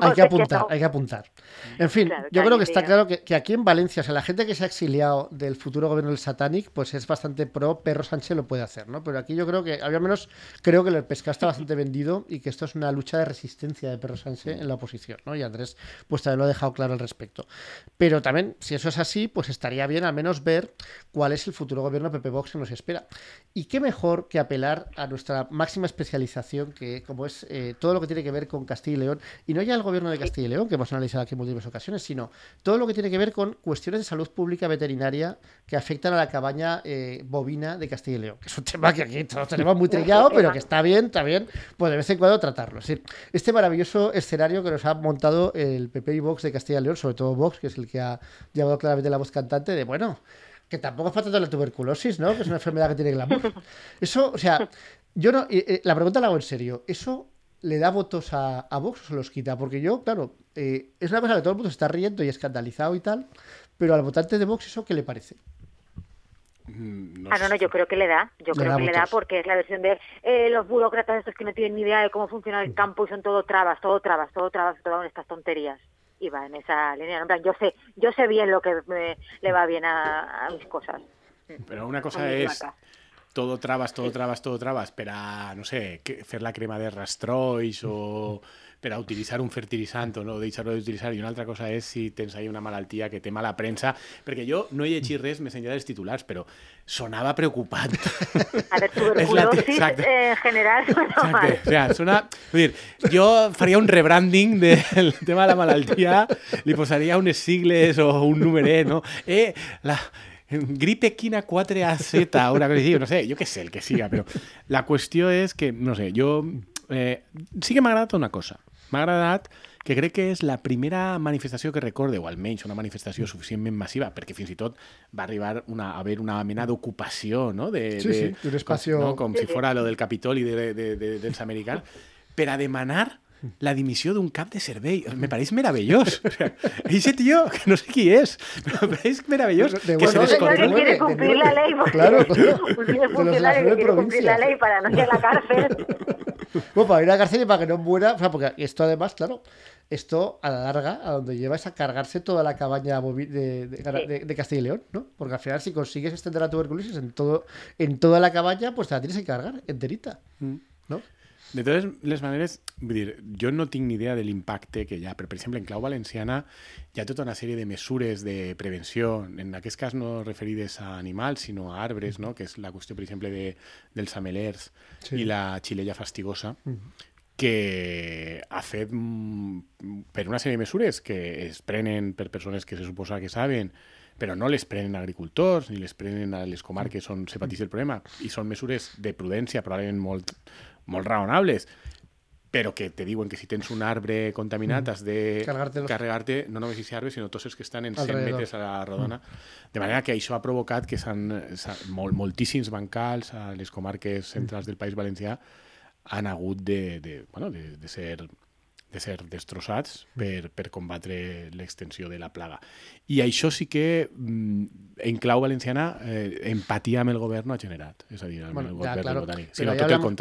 hay apuntar, no. hay que apuntar. En fin, Claro, yo creo que está diga. claro que, que aquí en Valencia, o sea, la gente que se ha exiliado del futuro gobierno del Satanic, pues es bastante pro, Perro Sánchez lo puede hacer, ¿no? Pero aquí yo creo que, al menos, creo que el pescado está bastante vendido y que esto es una lucha de resistencia de Perro Sánchez en la oposición, ¿no? Y Andrés, pues también lo ha dejado claro al respecto. Pero también, si eso es así, pues estaría bien al menos ver cuál es el futuro gobierno PP Vox que nos espera. Y qué mejor que apelar a nuestra máxima especialización, que como es eh, todo lo que tiene que ver con Castilla y León, y no ya el gobierno de Castilla y León, que hemos analizado aquí en múltiples ocasiones, sino todo lo que tiene que ver con cuestiones de salud pública veterinaria que afectan a la cabaña eh, bovina de Castilla y León, que es un tema que aquí todos tenemos muy trillado, pero que está bien, está bien, pues de vez en cuando tratarlo. Es decir, este maravilloso escenario que nos ha montado el PP y Vox de Castilla y León, sobre todo Vox, que es el que ha llevado claramente la voz cantante de, bueno, que tampoco es para tanto la tuberculosis, ¿no? Que es una enfermedad que tiene glamour. Eso, o sea, yo no. eh, eh, la pregunta la hago en serio. ¿Eso le da votos a, a Vox o se los quita? Porque yo, claro, eh, es una cosa que todo el mundo se está riendo y escandalizado y tal, pero al votante de Vox, ¿eso qué le parece? Mm, no Ah, no, no, yo creo que le da. Yo Le creo da que le da porque es la versión de eh, los burócratas estos que no tienen ni idea de cómo funciona el campo y son todo trabas, todo trabas, todo trabas, todas estas tonterías. Y va en esa línea. En plan, yo sé, yo sé bien lo que me- le va bien a, a mis cosas. Però una cosa vacas. Todo trabas, todo trabas, todo trabas per a, no sé, fer la crema de rastrolls o per a utilitzar un fertilitzant o no deixar-ho d'utilitzar i una altra cosa és si tens ahí una malaltia que té mala premsa perquè jo no he llegit res més enllà dels titulars però sonava preocupant A la tuberculosis exacte. eh, en general suena Exacte, mal. o sea, sona... Vull dir, jo faria un rebranding del tema de la malaltia, li posaria unes sigles o un numeret, no? Eh, la gripe quina 4AZ, una cosa així, no sé, jo què sé, el que siga, però la qüestió és que, no sé, jo... Eh, sí que m'ha agradat una cosa. M'ha agradat que crec que és la primera manifestació que recorde, o almenys una manifestació suficientment massiva, perquè fins i tot va arribar una, a haver una mena d'ocupació, no? De, Sí, de, sí, d'un espacio- Com, no? com si fora lo del Capitoli de, de, de, dels americans, per a demanar la dimissió d'un cap de servei. Me pareix meravellós. O sea, ese tío, que no sé qui és, me pareix meravellós De que se bueno, les de Señor que quiere de cumplir la ley. porque Claro. Un De de funcionario que quiere cumplir la ley para no ir a la cárcel. Bueno, para ir a la cárcel y para que no muera, o sea, porque esto además, claro, esto a la larga, a donde lleva es a cargarse toda la cabaña de, de- Sí. de- de Castilla y León, ¿no? Porque al final, si consigues extender la tuberculosis en todo, en toda la cabaña, pues te la tienes que cargar enterita, ¿no? De totes les maneres, vull dir, jo no tinc ni idea de l'impacte que hi ha, però per exemple en clau valenciana hi ha tota una sèrie de mesures de prevenció, en aquest cas no referides a animals, sinó a arbres, no? que és la qüestió, per exemple, de, dels amelers Sí. i la xilella fastigosa, que ha fet mm, per una sèrie de mesures que es prenen per persones que se suposa que saben, però no les prenen agricultors ni les prenen a les comarques on se pateix el problema i són mesures de prudència probablement molt, molt raonables però que te diuen que si tens un arbre contaminat has de carregar-te no només aquests arbres sinó tots els que estan en 100 Alrededor. metres a la rodona. De manera que això ha provocat que s'han s'ha- mol, moltíssims bancals a les comarques centrals del País Valencià han hagut de, de, bueno, de, de ser de ser destrossats per, per combatre l'extensió de la plaga. I això sí que, mm, en clau valenciana, eh, empatia amb el govern no ha generat. És a dir, amb Bueno, ya, claro. botànic. Pero el hablamos,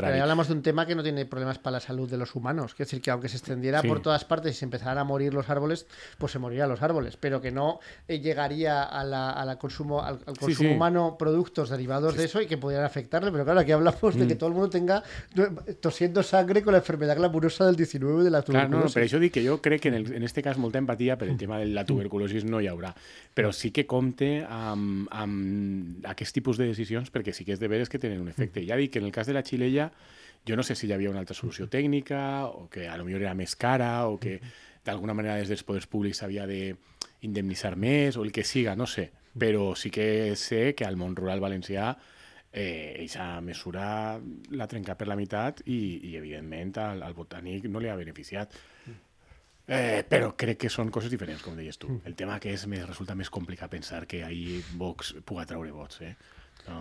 pero de un tema que no tiene problemas para la salud de los humanos. Es decir, que aunque se extendiera Sí. por todas partes y se empezaran a morir los árboles, pues se morirían los árboles. Pero que no eh, llegaría a la, a la consumo, al, al consumo sí. humano productos derivados de eso y que pudieran afectarle. Pero claro, aquí hablamos Mm. de que todo el mundo tenga tosiendo sangre con la enfermedad glamurosa del 19 de la Clar, no, no, per això dic que jo crec que en, el, en este cas molta empatia per el tema de la tuberculosis no hi haurà, però sí que compte amb, amb aquest tipus de decisions perquè sí que és de veres que tenen un efecte. Ja dic que en el cas de la xilella jo no sé si hi havia una altra solució tècnica o que a lo millor era més cara o que d'alguna manera des dels poders públics s'havia de indemnitzar més o el que siga, no sé. Però sí que sé que al món rural valencià eh, aquesta mesura l'ha trencat per la meitat i, i evidentment, al, al botànic no li ha beneficiat. Eh, però crec que són coses diferents, com deies tu. El tema que és, me resulta més complicat pensar que ahí Vox puga treure vots, eh?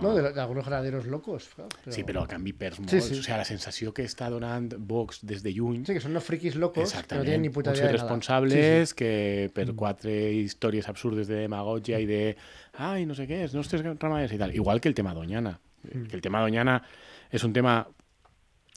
No, de, de algunos ganaderos locos. Sí, però a canvi perds Sí, sí. O sigui, la sensació que està donant Vox des de lluny Sí, que son unos frikis locos que no Exactament. tienen ni puta idea de nada. irresponsables Sí, que per quatre històries absurdes de demagogia i de ai, no sé què, els nostres ramaders i tal. Igual que el tema Doñana. Mm. Que el tema Doñana és un tema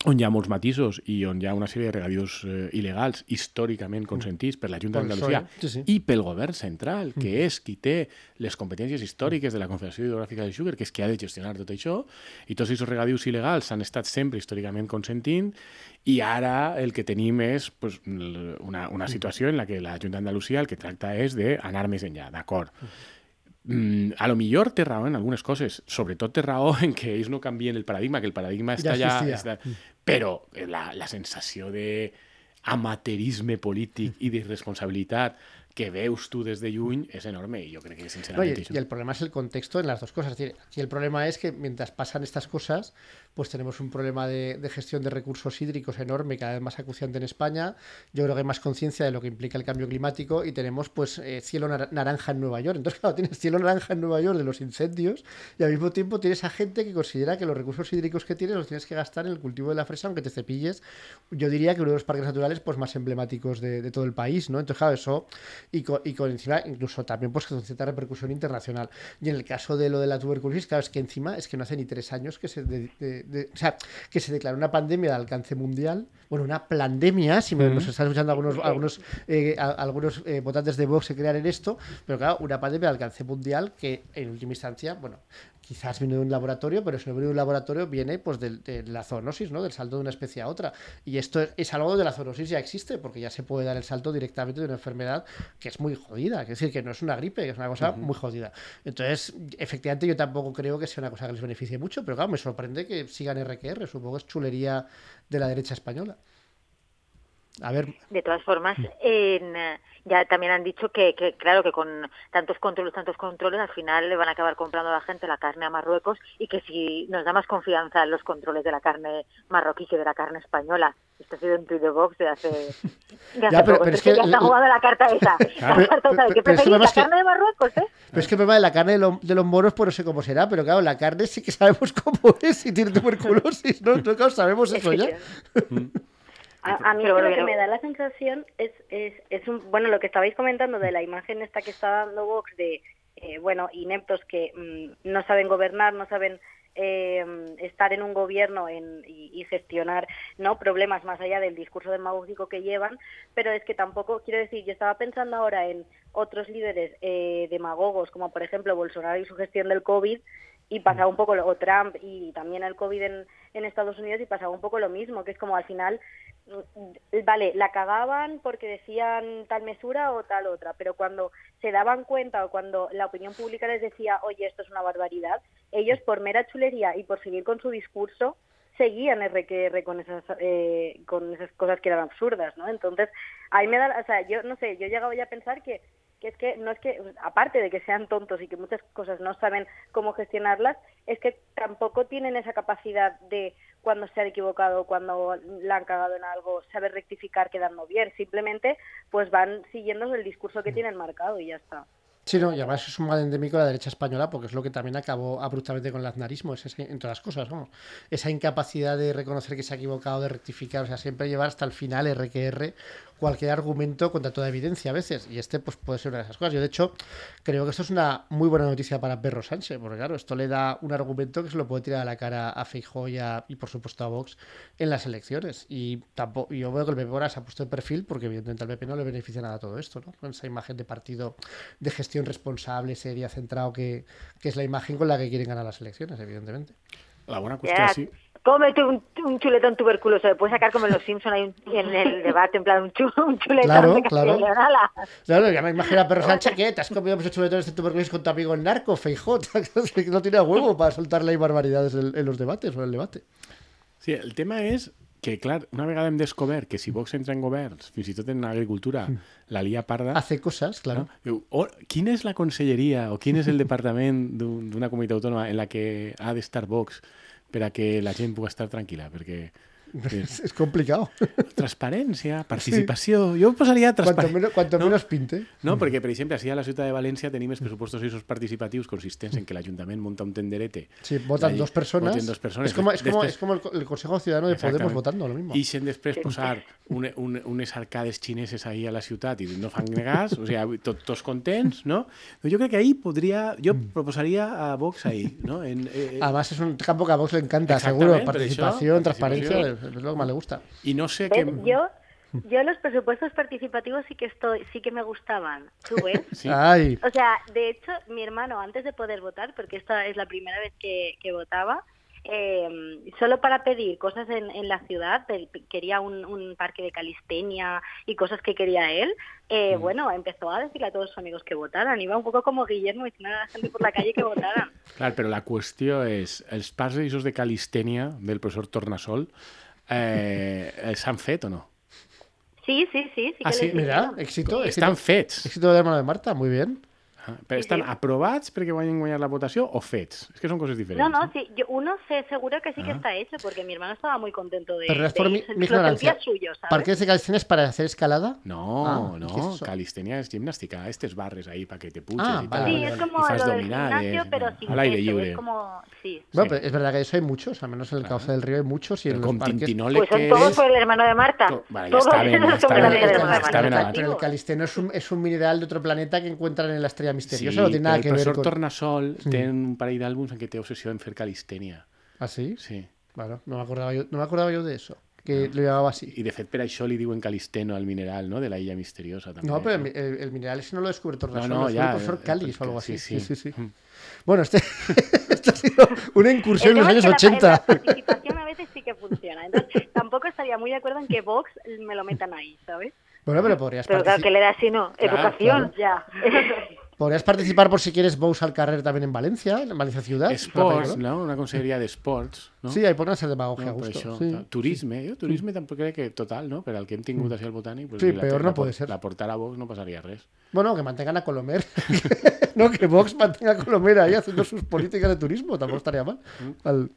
on hi ha molts matisos i on hi ha una sèrie de regadius eh, il·legals històricament consentits per la Junta d'Andalusia sí, sí. i pel govern central, que és qui té les competències històriques de la Confederació Hidrogràfica del Xúquer, que és qui ha de gestionar tot això, i tots aquests regadius il·legals han estat sempre històricament consentint, i ara el que tenim és pues, una, una situació en la que la Junta d'Andalusia el que tracta és d'anar més enllà, d'acord? Mm, a lo millor té raó en algunes coses, sobretot té raó en que ells no canvien el paradigma, que el paradigma Ja està ja... existia. Està... Però la, la sensació de amateurisme polític i d'irresponsabilitat que veus tu des de lluny és enorme i jo crec que No, y, y el problema es el contexto en las dos cosas. Es decir, aquí el problema es que mientras pasan estas cosas, pues tenemos un problema de, gestión de recursos hídricos enorme, cada vez más acuciante en España. Yo creo que hay más conciencia de lo que implica el cambio climático y tenemos pues eh, cielo nar- naranja en Nueva York. Entonces, claro, tienes cielo naranja en Nueva York de los incendios y al mismo tiempo tienes a gente que considera que los recursos hídricos que tienes los tienes que gastar en el cultivo de la fresa, aunque te cepilles. Yo diría que uno de los parques naturales pues más emblemáticos de, todo el país, ¿no? Entonces, claro, eso y con, y con encima incluso también pues con cierta repercusión internacional. Y en el caso de lo de la tuberculosis, claro, es que encima es que no hace ni tres años que se, de- o sea, que se declaró una pandemia de alcance mundial, bueno, una pandemia, si me, nos están escuchando algunos, algunos, eh, a- algunos eh, votantes de Vox se crean en esto, pero claro, una pandemia de alcance mundial que en última instancia, bueno, quizás viene de un laboratorio, pero si no viene de un laboratorio, viene pues de, la zoonosis, ¿no? Del salto de una especie a otra. Y esto es, es algo de la zoonosis ya existe, porque ya se puede dar el salto directamente de una enfermedad que es muy jodida, es decir, que no es una gripe, que es una cosa muy jodida. Entonces, efectivamente, yo tampoco creo que sea una cosa que les beneficie mucho, pero claro, me sorprende que sigan RQR, supongo que es chulería de la derecha española. A ver, De todas formas, en, eh, ya también han dicho que, que, claro, que con tantos controles, tantos controles, al final le van a acabar comprando a la gente la carne a Marruecos y que si nos da más confianza en los controles de la carne marroquí que de la carne española. Esto ha sido un tuit de Vox de hace, de hace Ya, pero- pero es que ya está jugando la carta esa. Claro. La carta esa de que preferís la además que- carne de Marruecos, ¿eh? Pero es que el problema de la carne de, lo- de los moros, pues no sé cómo será, pero claro, la carne sí que sabemos cómo es si tiene tuberculosis, ¿no? Entonces, claro, sabemos eso ya. A, a mí lo que me da la sensación es, es, es un, bueno, lo que estabais comentando de la imagen esta que está dando Vox de, eh, bueno, ineptos que mm, no saben gobernar, no saben eh, estar en un gobierno en, y, y gestionar no problemas más allá del discurso demagógico que llevan, pero es que tampoco, quiero decir, yo estaba pensando ahora en otros líderes eh, demagogos, como por ejemplo Bolsonaro y su gestión del COVID, y pasaba un poco, lo- o Trump y también el COVID en, en Estados Unidos y pasaba un poco lo mismo, que es como al final, mm, vale, la cagaban porque decían tal mesura o tal otra, pero cuando se daban cuenta o cuando la opinión pública les decía, oye, esto es una barbaridad, ellos por mera chulería y por seguir con su discurso seguían RQR con esas eh, con esas cosas que eran absurdas, ¿no? Entonces, ahí me da, o sea, yo no sé, yo he llegado ya a pensar que que es que no es que aparte de que sean tontos y que muchas cosas no saben cómo gestionarlas, es que tampoco tienen esa capacidad de cuando se han equivocado, cuando la han cagado en algo, saber rectificar quedando bien, simplemente pues van siguiendo el discurso que tienen marcado y ya está. Sí, no, y además es un mal endémico de la derecha española porque es lo que también acabó abruptamente con el aznarismo, es ese, las cosas, vamos. Esa incapacidad de reconocer que se ha equivocado, de rectificar, o sea, siempre llevar hasta el final RQR cualquier argumento contra toda evidencia a veces. Y este pues puede ser una de esas cosas. Yo, de hecho, creo que esto es una muy buena noticia para Perro Sánchez, porque claro, esto le da un argumento que se lo puede tirar a la cara a Feijóo y, y, por supuesto a Vox en las elecciones. Y tampoco, yo veo que el PP ahora se ha puesto de perfil porque evidentemente al PP no le beneficia nada todo esto, ¿no? Con esa imagen de partido de gestión responsable, seria, centrado, que, que es la imagen con la que quieren ganar las elecciones, evidentemente. La bona qüestió, Ya, sí. Cómete un, un chuletón tuberculoso. Puedes sacar como en los Simpson hay un, en el debate, en plan un, chu- un chuletón Claro, de claro. Ala. Claro, ya me imagino a Perro Sánchez que te has comido muchos chuletones de tuberculosis con tu amigo el narco, Feijóo, que no tiene huevo para soltarle ahí barbaridades en, en los debates o en el debate. Sí, el tema és que, clar, una vegada hem descobert que si Vox entra en governs, fins i tot en agricultura, la lia parda... Hace cosas, claro. No? Diu, "Oh, quina és la conselleria o quin és el departament d'un- d'una comunitat autònoma en la que ha d'estar Vox per a que la gent pugui estar tranquil·la? Perquè Es, es complicado. transparència, participació... Jo posaria Cuanto transparència. menos, cuanto No. menos pinte. No, perquè, per exemple, així a la ciutat de València tenim els pressupostos esos participatius consistents en que l'Ajuntament monta un tenderete. Sí, votan Allí dos personas. voten dos persones. Es como, es como, Després- es como el, el Consejo Ciudadano de Podemos votando lo mismo. I sen després posar un, un, unes arcades xineses ahí a la ciutat i no fan gas, o sigui, tot, tots contents, no? Jo crec que ahí podria... Jo Mm. proposaria a Vox ahí, no? En, eh, Además es un campo que a Vox le encanta, seguro. pero Participación, eso, transparencia. Es lo que más le gusta. Y no sé qué... Yo, yo los presupuestos participativos sí que estoy, sí que me gustaban. ¿Tú ves? Sí. Ay, O sea, de hecho, mi hermano, antes de poder votar, porque esta es la primera vez que, que votaba, eh, solo para pedir cosas en, en la ciudad, quería un, un parque de calistenia y cosas que quería él, eh, bueno, empezó a decirle a todos sus amigos que votaran. Iba un poco como Guillermo diciendo a la gente por la calle que votaran. Clar, però la qüestió és, els parcs d'aixòs de calistènia del professor Tornasol eh, s'han fet o no? Sí, sí, sí, sí que Ah, sí, mira, hicieron. éxito, Estan fets. éxito del hermano de Marta, muy bien. Ah, Però estan aprovats perquè guanyen guanyar la votació o fets? És que són coses diferents. No, no, eh? sí, yo, uno se seguro que sí que Ah. está hecho, porque mi hermano estaba muy contento de, Pero es de por mi, mi ignorancia. suyo, ¿sabes? ¿Parques de calistenia es para hacer escalada? No, Ah, no, ¿qué es calistenia és gimnàstica, estes barres ahí para que te puches Ah, y tal. Sí, es como lo del gimnasio, pero sin al aire libre. Es como, sí. Bueno, Sí. pero es verdad que eso hay muchos, al menos en el cauce del río hay muchos y en los parques... Pues son todos por el hermano de Marta. To- vale, ya todos está bien, ya está bien, está bien, el calisteno es un, es un mineral de otro planeta que encuentran en la estrella misteriosa, Sí, no tiene nada que el ver con... Tornasol Sí. té un parell d'àlbums en què té obsessió en fer calistènia. ¿Ah, sí? Sí. Bueno, no me acordaba yo, no me acordaba yo de eso, que lo llamaba así. I de fet per això li diuen calisteno al mineral, no? De la illa misteriosa també. No, pero el, el- el mineral ese no lo descubre Tornasol, No, no, ya. el profesor eh, Calis o algo sí, así. sí. Sí, sí, sí. Bueno, este, esto ha sido una incursión en los años es que la- 80. La, participación a veces sí que funciona. Entonces, tampoco estaría muy de acuerdo en que Vox me lo metan ahí, ¿sabes? Bueno, pero podrías, Pero claro, que le da si no? Claro, Educación. Ya. podrías participar por si quieres Bous al carrer también en Valencia, en Valencia ciudad. Esports, Una no? Una conselleria d'esports, no? Sí, ahí poden ser demagogia a No, per gusto. això, sí. Turisme, jo turisme tampoc crec que total, no? Per al que hem tingut així al Botànic, pues, Sí, la- peor la no puede ser. La portar a Vox no passaria res. Bueno, que mantengan a Colomer. no, que Vox mantenga a Colomer ahí haciendo sus políticas de turismo, tampoco estaría mal. Al-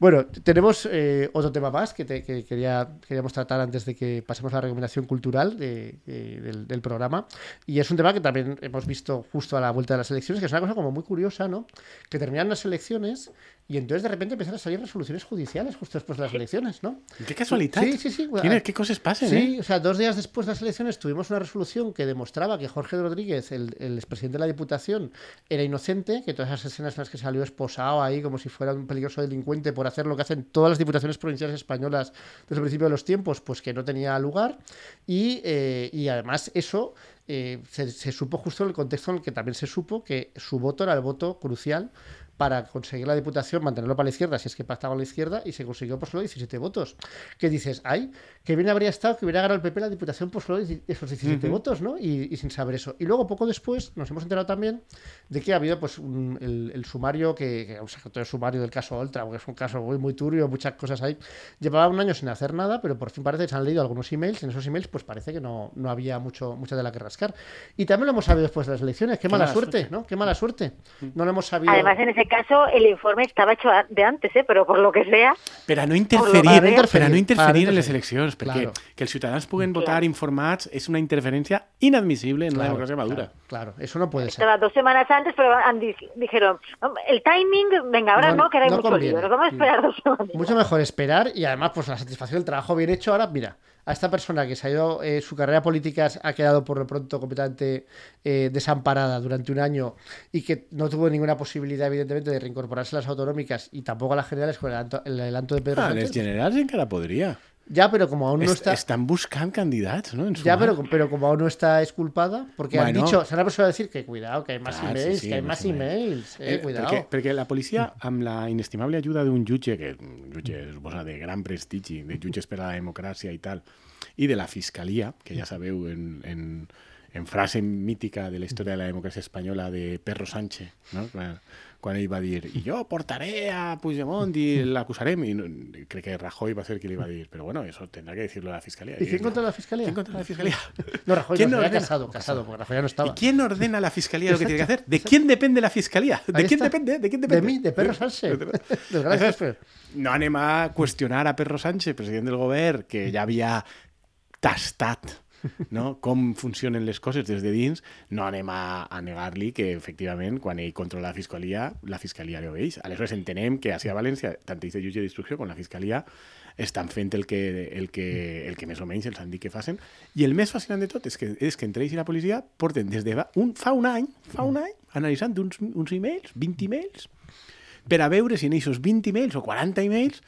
Bueno, tenemos eh, otro tema más que, te- que quería, queríamos tratar antes de que pasemos a la recomendación cultural de- de- del, del programa. Y es un tema que también hemos visto justo a la vuelta de las elecciones, que es una cosa como muy curiosa, ¿no? Que terminan las elecciones y entonces de repente empiezan a salir resoluciones judiciales justo después de las elecciones, ¿no? Qué casualitat. Sí, sí, sí. Quines, qué coses passen, Sí, eh? o sea, dos días después de las elecciones tuvimos una resolución que demostraba que Jorge Rodríguez, el, el expresidente de la Diputación, era inocente, que todas esas escenas en las que salió esposado ahí como si fuera un peligroso delincuente por hacer lo que hacen todas las diputaciones provinciales españolas desde el principio de los tiempos, pues que no tenía lugar. Y, eh, y además eso eh, se, se supo justo en el contexto en el que también se supo que su voto era el voto crucial para conseguir la diputación, mantenerlo para la izquierda, si es que pactaba la izquierda, y se consiguió por solo 17 votos. Que dices, ay, que bien habría estado que hubiera ganado el PP la diputación por solo esos 17 votos, ¿no? Y, y sin saber eso. Y luego, poco después, nos hemos enterado también de que ha habido pues un- el, el sumario, que, que un secretario sumario del caso Oltra, porque es un caso muy, muy turbio, muchas cosas ahí. Llevaba un año sin hacer nada, pero por fin parece que se han leído algunos emails. En esos emails, pues parece que no, no había mucho, mucha de la que rascar. Y también lo hemos sabido después de las elecciones. Qué, mala, mala suerte, suerte. ¿no? Qué mala suerte. No lo hemos sabido. Además, en ese caso, el informe estaba hecho de antes, ¿eh? pero por lo que sea, Per a no Para interferir, no per a no interferir, en les interferir. eleccions, perquè Claro. que els ciutadans puguen Claro. votar informats és una interferència inadmissible en la Claro, democràcia madura. Claro, claro, eso no puede ser. estaba dos semanas antes, pero dijeron, "Hombre, el timing, venga, ahora No- no, que hay no mucho conviene. lío, vamos a esperar dos semanas. Mucho mejor esperar y además, pues la satisfacción del trabajo bien hecho. Ahora, mira, a esta persona que se ha ido, eh, su carrera política ha quedado por lo pronto completamente eh, desamparada durante un año y que no tuvo ninguna posibilidad, evidentemente, de reincorporarse a las autonómicas y tampoco a las generales con el adelanto, el adelanto de Pedro Ah, Sánchez. les generals encara podria. Ya, pero como aún no Est- está. Estan buscant candidats, no? En Ya, sumar. pero, pero como aún no está exculpada, porque han Bueno. dicho, se han apresado a decir que cuidado, que hay más sí, emails, sí, que hay más emails, eh, Eh, cuidado. Perquè, perquè la policia, amb la inestimable ajuda d'un jutge, que un jutge suposa de gran prestigi, de jutges per a la democràcia i tal, i de la fiscalia, que ja sabeu en, en, en frase mítica de la història de la democràcia espanyola de Perro Sánchez, no? quan, quan ell va dir i jo portaré a Puigdemont i l'acusarem, i no, crec que Rajoy va ser qui li va dir, però bueno, eso tendrá que decirlo la fiscalia. ¿Y quién contra la fiscalía? ¿Quién contra la fiscalía? No, Rajoy ¿Quién no, ordena? casado, casado, porque Rajoy ya no estaba. ¿Y quién ordena la fiscalía lo que tiene que hacer? ¿De quién depende la fiscalía? ¿De Ahí quién está. depende? ¿De quién De depende? mí, de Perro Sánchez. Jefe. No anem a qüestionar a Perro Sánchez, president del govern, que ja havia tastat no? com funcionen les coses des de dins, no anem a, a negar-li que, efectivament, quan ell controla la fiscalia, la fiscalia li obeix. Aleshores entenem que a València, tant ells de jutge d'instrucció com la fiscalia, estan fent el que, el, que, el que més o menys els han dit que facin. I el més fascinant de tot és que, és que entre ells i la policia porten des de un, fa un any, fa un any, analitzant uns, uns emails, 20 emails, per a veure si en aquests 20 emails o 40 emails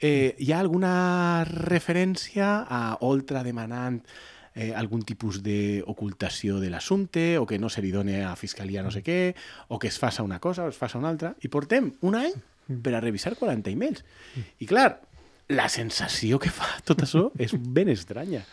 eh, hi ha alguna referència a Oltra demanant eh, algun tipus d'ocultació de l'assumpte o que no se li doni a Fiscalia no sé què o que es faça una cosa o es faça una altra i portem un any per a revisar 40 emails. I clar, la sensació que fa tot això és ben estranya.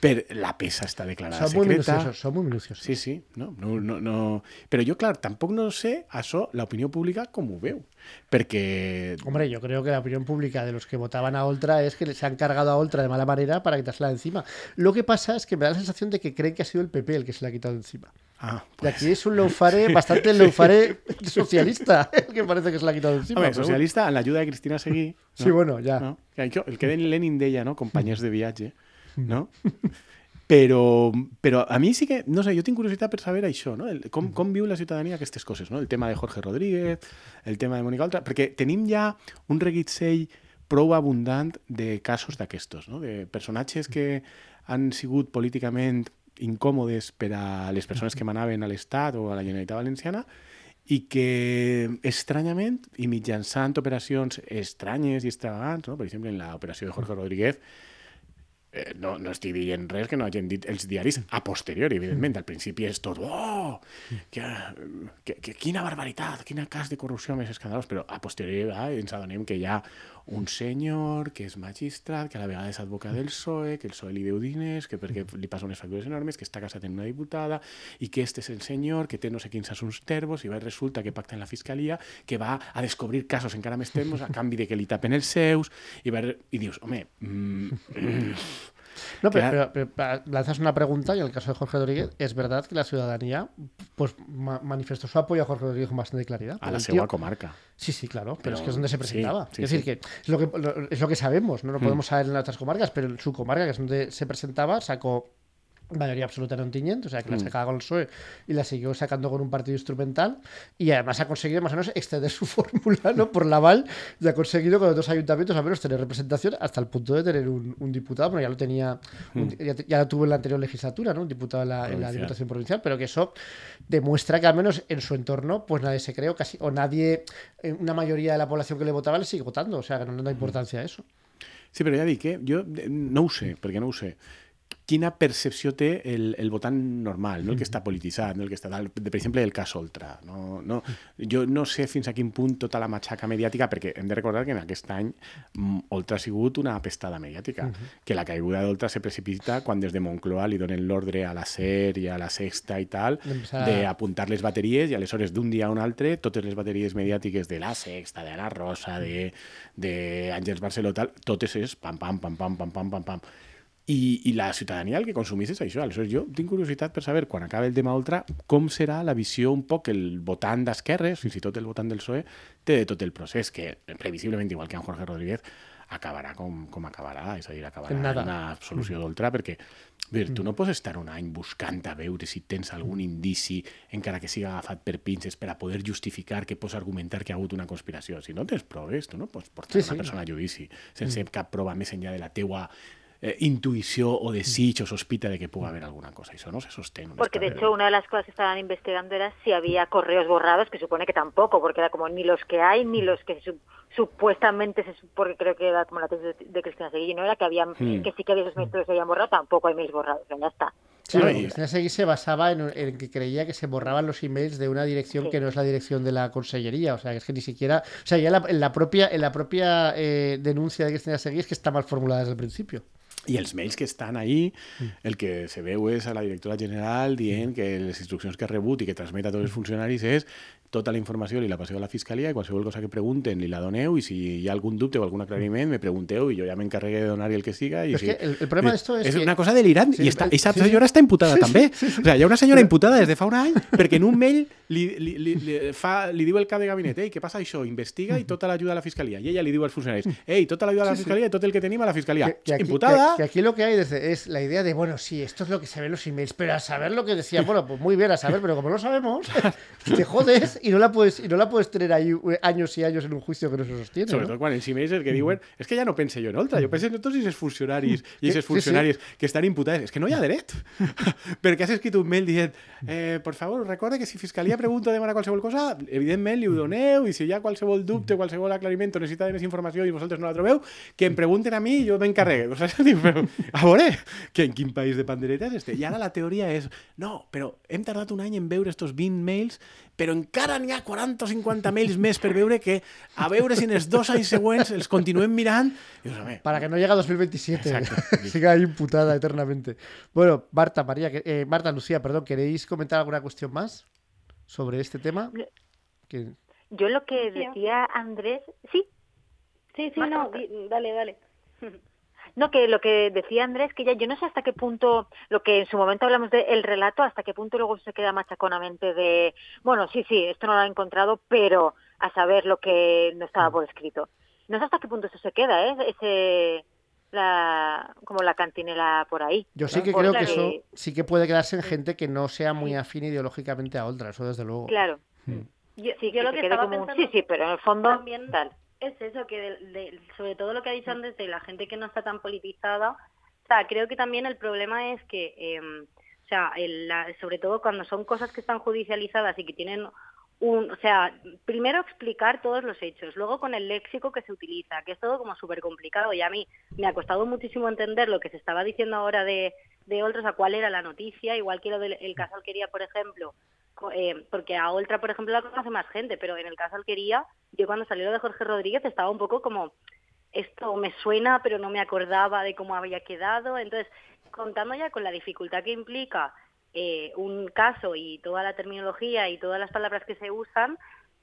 Per la peça està declarada Son muy secreta. minuciosos, son muy minuciosos. Sí, sí, no, no, no, no. Però jo, clar, tampoc no sé això l'opinió pública com ho veu. Perquè... Hombre, yo creo que la opinión pública de los que votaban a Oltra es que se han cargado a Oltra de mala manera para quitársela de encima. Lo que pasa es que me da la sensación de que creen que ha sido el PP el que se la ha quitado de encima. Ah, Y pues... aquí es un loufare, bastante loufare socialista, el que parece que se la ha quitado de encima. Pero socialista, en l'ajuda de Cristina Seguí... Sí, bueno, ya. No? El que Lenin deia, no? Companys de viatge, no? Però, però a mi sí que, no sé, jo tinc curiositat per saber això, no? El, com, com viu la ciutadania aquestes coses, no? El tema de Jorge Rodríguez, el tema de Mónica Oltra, perquè tenim ja un reguitzell prou abundant de casos d'aquestos, no? De personatges que han sigut políticament incòmodes per a les persones que manaven a l'Estat o a la Generalitat Valenciana i que estranyament i mitjançant operacions estranyes i extravagants, no? per exemple en l'operació de Jorge Rodríguez eh, no, no estic dient res que no hagin dit els diaris a posteriori, evidentment. Al principi és tot, oh, que, que, que, quina barbaritat, quin cas de corrupció més escandalós, però a posteriori va, ens adonem que hi ha un senyor que és magistrat, que a la vegada és advocat del PSOE, que el PSOE li deu diners, que perquè li passa unes factures enormes, que està casat amb una diputada, i que este és el senyor que té no sé quins assumptes tervos, i va, resulta que pacta en la fiscalia, que va a descobrir casos encara més tervos a canvi de que li tapen els seus, i, va, i dius, home, mm, mm, No, pero, Claro. pero- pero lanzas una pregunta y en el caso de Jorge Rodríguez es verdad que la ciudadanía pues ma- manifestó su apoyo a Jorge Rodríguez con bastante claridad. a la tío- comarca. Sí, sí, claro, pero, Pero es que es donde se presentaba. sí, es decir, sí. que es lo que, lo- es lo que sabemos, no lo podemos saber en las otras comarcas, pero en su comarca, que es donde se presentaba, sacó mayoría absoluta en Ontinyent, o sea, que la sacaba con el PSOE y la siguió sacando con un partido instrumental y además ha conseguido más o menos extender su fórmula, ¿no? Por Laval y ha conseguido con los dos ayuntamientos al menos tener representación hasta el punto de tener un, un diputado, bueno, ya lo tenía, un- ya, ya lo tuvo en la anterior legislatura, ¿no? Un diputado en la, en la. Diputación Provincial, pero que eso demuestra que al menos en su entorno, pues nadie se cree o casi, o nadie, eh, una mayoría de la población que le votaba le sigue votando, o sea, que no le da importancia a eso. Sí, però ja dic, eh? jo eh, no ho sé, perquè no ho sé. Quina percepció té el, el votant normal, no el que està polititzat, no el que està tal, de, per exemple, el cas Oltra. No, no, jo no sé fins a quin punt tota la matxaca mediàtica, perquè hem de recordar que en aquest any mm, Oltra ha sigut una apestada mediàtica, que la caiguda d'Oltra se precipita quan des de Moncloa li donen l'ordre a la SER i a la Sexta i tal D'empezar- d'apuntar les bateries i aleshores d'un dia a un altre totes les bateries mediàtiques de la Sexta, de la Rosa, de, de Àngels Barceló, tal, totes és pam, pam, pam, pam, pam, pam, pam, pam. I, I la ciutadania el que consumís és això. Aleshores, jo tinc curiositat per saber, quan acabi el tema Ultra, com serà la visió un poc que el votant d'esquerres, fins i tot el votant del PSOE, té de tot el procés, que previsiblement, igual que en Jorge Rodríguez, acabarà com, com acabarà, és a dir, acabarà En una absolució d'Ultra, perquè Bé, tu no pots estar un any buscant a veure si tens algun indici, encara que siga agafat per pinces, per a poder justificar que pots argumentar que hi ha hagut una conspiració. Si no tens proves, tu no pots portar Sí, una sí. persona a judici sense cap prova més enllà de la teua eh, intuïció o desig o sospita de que pugui haver alguna cosa. Això no se sostén. un Porque de hecho una de las cosas que estaban investigando era si había correos borrados, que supone que tampoco, porque era como ni los que hay ni los que su- supuestamente se sup- porque creo que era como la tesis de, de Cristina Seguí, ¿no? Era que habían Hmm. que sí que había esos mails que se habían borrado, tampoco hay mails borrados, ya está. Sí, Claro, Cristina Seguí se basaba en, en que creía que se borraban los emails de una dirección Sí. que no es la dirección de la consellería. O sea, que es que ni siquiera. O sea, ya en la, en la propia, en la propia eh, denuncia de Cristina Seguí es que está mal formulada desde el principio. I els mails que estan ahí, el que se veu és a la directora general dient que les instruccions que ha rebut i que transmet a tots els funcionaris és tota la informació li la passeu a la fiscalia i qualsevol cosa que pregunten li la doneu i si hi ha algun dubte o algun aclariment me pregunteu i jo ja m'encarregue de donar-hi el que siga. I Però és si... que el- el problema d'esto és és que- una cosa delirant Sí, i està, sí, esa sí. senyora està imputada també. O sigui, hi ha una senyora imputada des de fa un any perquè en un mail li, li, li, li, fa, li diu el cap de gabinet ei, què passa això? Investiga i tota l'ajuda a la fiscalia. I ella li diu als funcionaris ei, tota l'ajuda a la fiscalia i tot el que tenim a la fiscalia. Que- que aquí- imputada, Que aquí lo que hay es la idea de, bueno, sí, esto es lo que se ve en los emails, pero a saber lo que decía, bueno, pues muy bien, a saber, pero como no lo sabemos, te jodes y no la puedes, y no la puedes tener ahí eh, años y años en un juicio que no se sostiene. Sobretot ¿no? quan els emails el que diuen és que ja no pense jo en Oltra, jo pense en tots aquests funcionaris i aquests Sí, sí. que estan imputats. És que no hi ha dret. Perquè has escrit un mail dient eh, por favor, recorde que si Fiscalia pregunta o demana qualsevol cosa, evidentment li ho doneu i si hi ha qualsevol dubte, qualsevol aclariment o necessita de més informació i vosaltres no la trobeu, que em pregunten a mi i jo m'encarregue. O sigui, veure, que en quin país de panderetes este? I ara la teoria és, no, però hem tardat un any en veure estos 20 mails, però encara n'hi ha 40 o 50 mails més per veure que a veure si en els dos anys següents els continuem mirant. Dius, Para que no llegue a 2027, Exacto. siga ahí imputada eternamente. Bueno, Marta, María, eh, Marta, Lucía, perdón, ¿queréis comentar alguna cuestión más sobre este tema? Yo lo que decía Andrés, sí, Sí, sí, Marta, no, dale, dale. No, que lo que decía Andrés, que ya yo no sé hasta qué punto, lo que en su momento hablamos del relato, hasta qué punto luego se queda machaconamente de, bueno, sí, sí, esto no lo ha encontrado, pero a saber lo que no estaba por escrito. No sé hasta qué punto eso se queda, ¿eh? Ese, la, como la cantinela por ahí. Yo sí que creo que eso que- sí que puede quedarse en gente que no sea muy afín ideológicamente a Oltra, eso desde luego. Claro. Yo, Sí, yo lo se que quede estaba como un pensando sí, sí, pero en el fondo también tal. Es eso, que de- sobre todo lo que ha dicho antes de la gente que no está tan politizada, o sea, creo que también el problema es que, eh, o sea, el- la- sobre todo cuando son cosas que están judicializadas y que tienen un, o sea, primero explicar todos los hechos, luego con el léxico que se utiliza, que es todo como súper complicado y a mí me ha costado muchísimo entender lo que se estaba diciendo ahora de, de Oltra, o sea, cuál era la noticia, igual que lo del el caso Alquería, por ejemplo, eh, porque a Oltra, por ejemplo, la conoce más gente, pero en el caso Alquería, yo cuando salió lo de Jorge Rodríguez estaba un poco como, esto me suena, pero no me acordaba de cómo había quedado. Entonces, contando ya con la dificultad que implica eh, un caso y toda la terminología y todas las palabras que se usan,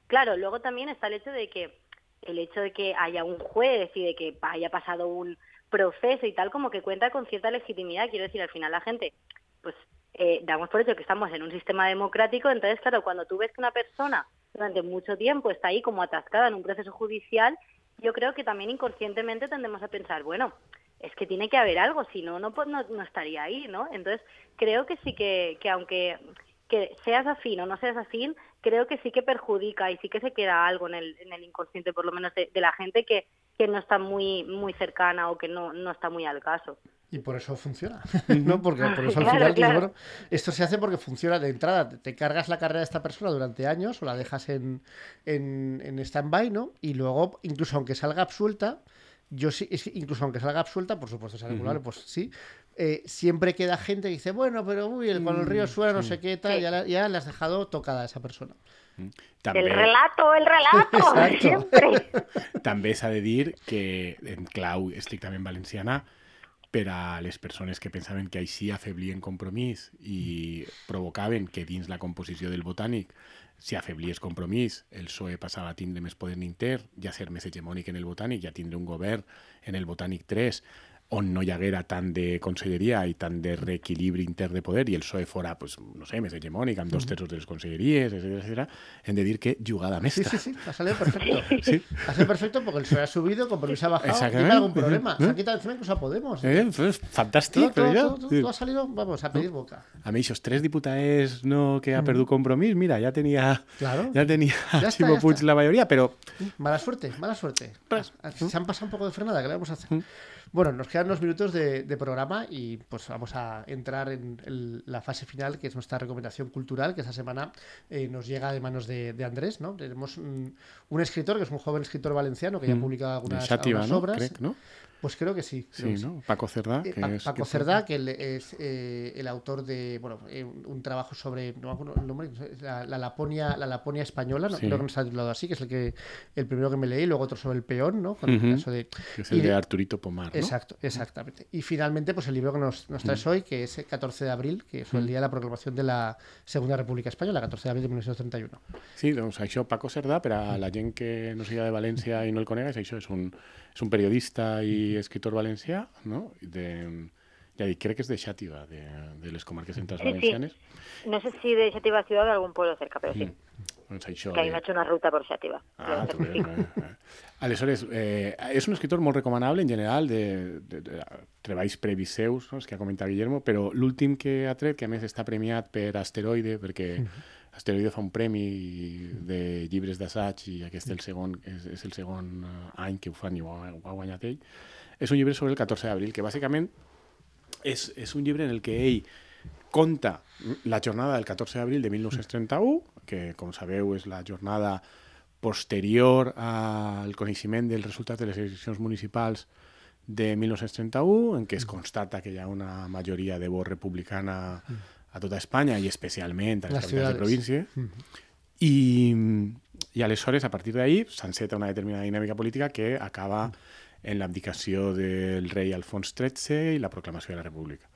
claro, luego también está el hecho de que el hecho de que haya un juez y de que haya pasado un proceso y tal, como que cuenta con cierta legitimidad. Quiero decir, al final la gente, pues eh, damos por hecho que estamos en un sistema democrático, entonces, claro, cuando tú ves que una persona durante mucho tiempo está ahí como atascada en un proceso judicial, yo creo que también inconscientemente tendemos a pensar, bueno, es que tiene que haber algo, si no, no, pues no estaría ahí, ¿no? Entonces, creo que sí que, que aunque que seas afín o no seas afín, creo que sí que perjudica y sí que se queda algo en el, en el inconsciente, por lo menos de, de la gente que, que no está muy, muy cercana o que no, no está muy al caso. Y por eso funciona, ¿no? Porque por eso al Claro, final, dices, claro. bueno, esto se hace porque funciona de entrada. Te, cargas la carrera de esta persona durante años o la dejas en, en, en stand-by, ¿no? Y luego, incluso aunque salga absuelta, yo sí, incluso aunque salga absuelta, por supuesto, es regular, pues sí, eh, siempre queda gente que dice, bueno, pero uy, el, cuando el río suena, no sé qué, tal, Sí. ya, la- ya le has dejado tocada a esa persona. També, El relato, el relato, Exacto. siempre. també s'ha de dir que en clau estrictament valenciana per a les persones que pensaven que així afeblien compromís i provocaven que dins la composició del botànic si afeblies compromís, el PSOE passava a tindre més poder inter, ja ser més hegemònic en el botànic, ja tindre un govern en el botànic 3 on no haguera tant de conselleria i tant de reequilibri intern de poder i el PSOE fora, pues, no sé, més hegemònic, amb dos terços de les conselleries, etc, etc, hem de dir que jugada Sí, mestra. sí, sí, ha salido perfecto. Sí. Ha salido perfecto porque el PSOE ha subido, compromiso ha bajado, Exactamente. tiene algún problema. Se ¿Eh? ha quitado encima incluso a Podemos. Eh, pues, Todo, fantàstic, todo, ja... todo, todo ha salido, vamos, a pedir boca. A mi, aquests tres diputats no, que ha perdut compromís, mira, ja tenia, Claro. Ya está, Ximo ya Puig está. la mayoría, però Mala suerte, mala suerte. Pues, Se han pasado un poco de frenada, ¿qué le vamos a hacer? Bueno, nos quedan unos minutos de, de programa y pues vamos a entrar en el- la fase final, que es nuestra recomendación cultural, que esta semana eh, nos llega de manos de, de Andrés, ¿no? Tenemos un, un escritor, que es un joven escritor valenciano, que ya ha publicado de algunas, Xàtiva, algunas no? obras. Crec, no? Pues creo que sí. creo Sí, que sí. no? Paco Cerdá, Eh, Pa-. Paco que- Cerdá, que él es eh, el autor de bueno, eh, un trabajo sobre no me acuerdo el nombre, la, la Laponia, la Laponia española, no Sí. creo que no está titulado así, que es el que el primero que me leí, luego otro sobre el peón, ¿no? Con el caso de que és el y de Arturito Pomar, no? Exacto, exactamente. Y finalmente, pues el libro que nos, nos traes hoy, que es el 14 de abril, que es el día de la proclamación de la Segunda República Española, 14 de abril de 1931. Sí, doncs això, Paco Cerdà, per a la gent que no siga de València i no el conega, això, és un, és un periodista i escritor valencià, no? De, ja dic, crec que és de Xàtiva, de, de les comarques centrals Sí, sí. valencianes. No sé si de Xativa Ciudad o de algún pueblo cerca, pero sí. Doncs això, que eh, hecho una ruta porxativa. Ah, tu veus, eh, eh. Aleshores, eh, és un escritor molt recomanable en general de, de, de treballs previs seus, no? els que ha comentat Guillermo, però l'últim que ha tret, que a més està premiat per Asteroide, perquè Asteroide fa un premi de llibres d'assaig i aquest el segon, és, és el segon eh, any que ho fan i ho ha, ho ha guanyat ell, és un llibre sobre el 14 d'abril, que bàsicament és, és un llibre en el que ell conta la jornada del 14 d'abril de 1931, que, com sabeu, és la jornada posterior al coneixement dels resultats de les eleccions municipals de 1931, en què es constata que hi ha una majoria de vot republicana a tota Espanya i especialment a les, Les capitals de província. I, I aleshores, a partir d'ahir, s'enceta una determinada dinàmica política que acaba en l'abdicació del rei Alfons XIII i la proclamació de la República.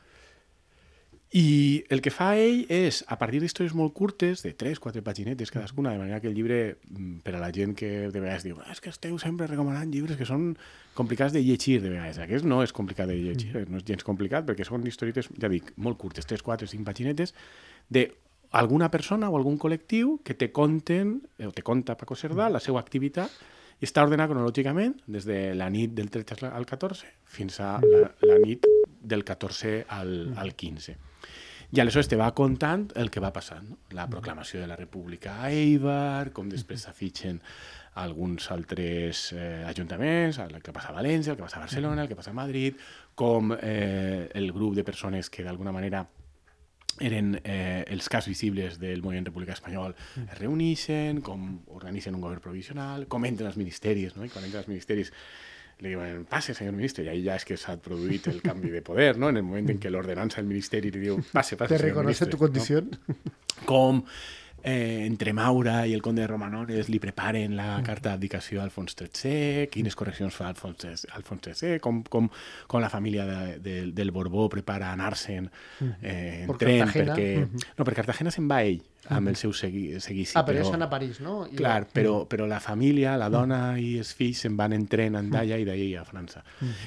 I el que fa ell és, a partir d'històries molt curtes, de 3-4 paginetes cadascuna, de manera que el llibre, mm, per a la gent que de vegades diu "Ah, és que esteu sempre recomanant llibres que són complicats de llegir, de vegades. Aquest no és complicat de llegir, no és gens complicat, perquè són historietes, ja dic, molt curtes, 3, 4, 5 paginetes, de alguna persona o algun col·lectiu que te conten, o te conta Paco Cerdà, la seva activitat, i està ordenat cronològicament des de la nit del 13 al 14 fins a la, la nit del 14 al, al 15. I aleshores te va contant el que va passant, no? la proclamació de la República a Eibar, com després s'afitxen alguns altres eh, ajuntaments, el que passa a València, el que passa a Barcelona, el que passa a Madrid, com eh, el grup de persones que d'alguna manera eren eh, els cas visibles del moviment republicà espanyol es reuneixen, com organitzen un govern provisional, com entren els ministeris, no? i quan entren els ministeris li diuen, passe, senyor ministre, i ahí ja és que s'ha produït el canvi de poder, no? en el moment en què l'ordenança del ministeri li diu, passe, passe, ¿Te reconoce ministre", tu no? condición? com eh, entre Maura i el conde de Romanores li preparen la carta d'abdicació a Alfons XIII, quines correccions fa Alfons, Alfons XIII, com, com, com la família de, de, del Borbó prepara anar-se'n eh, en Per tren, Cartagena. perquè... No, per Cartagena se'n va ell, amb el seu segui, seguici. ah, però ells van a París, no? I Clar, però, però la família, la dona i els fills se'n van en tren a Andalla i d'ahir a França.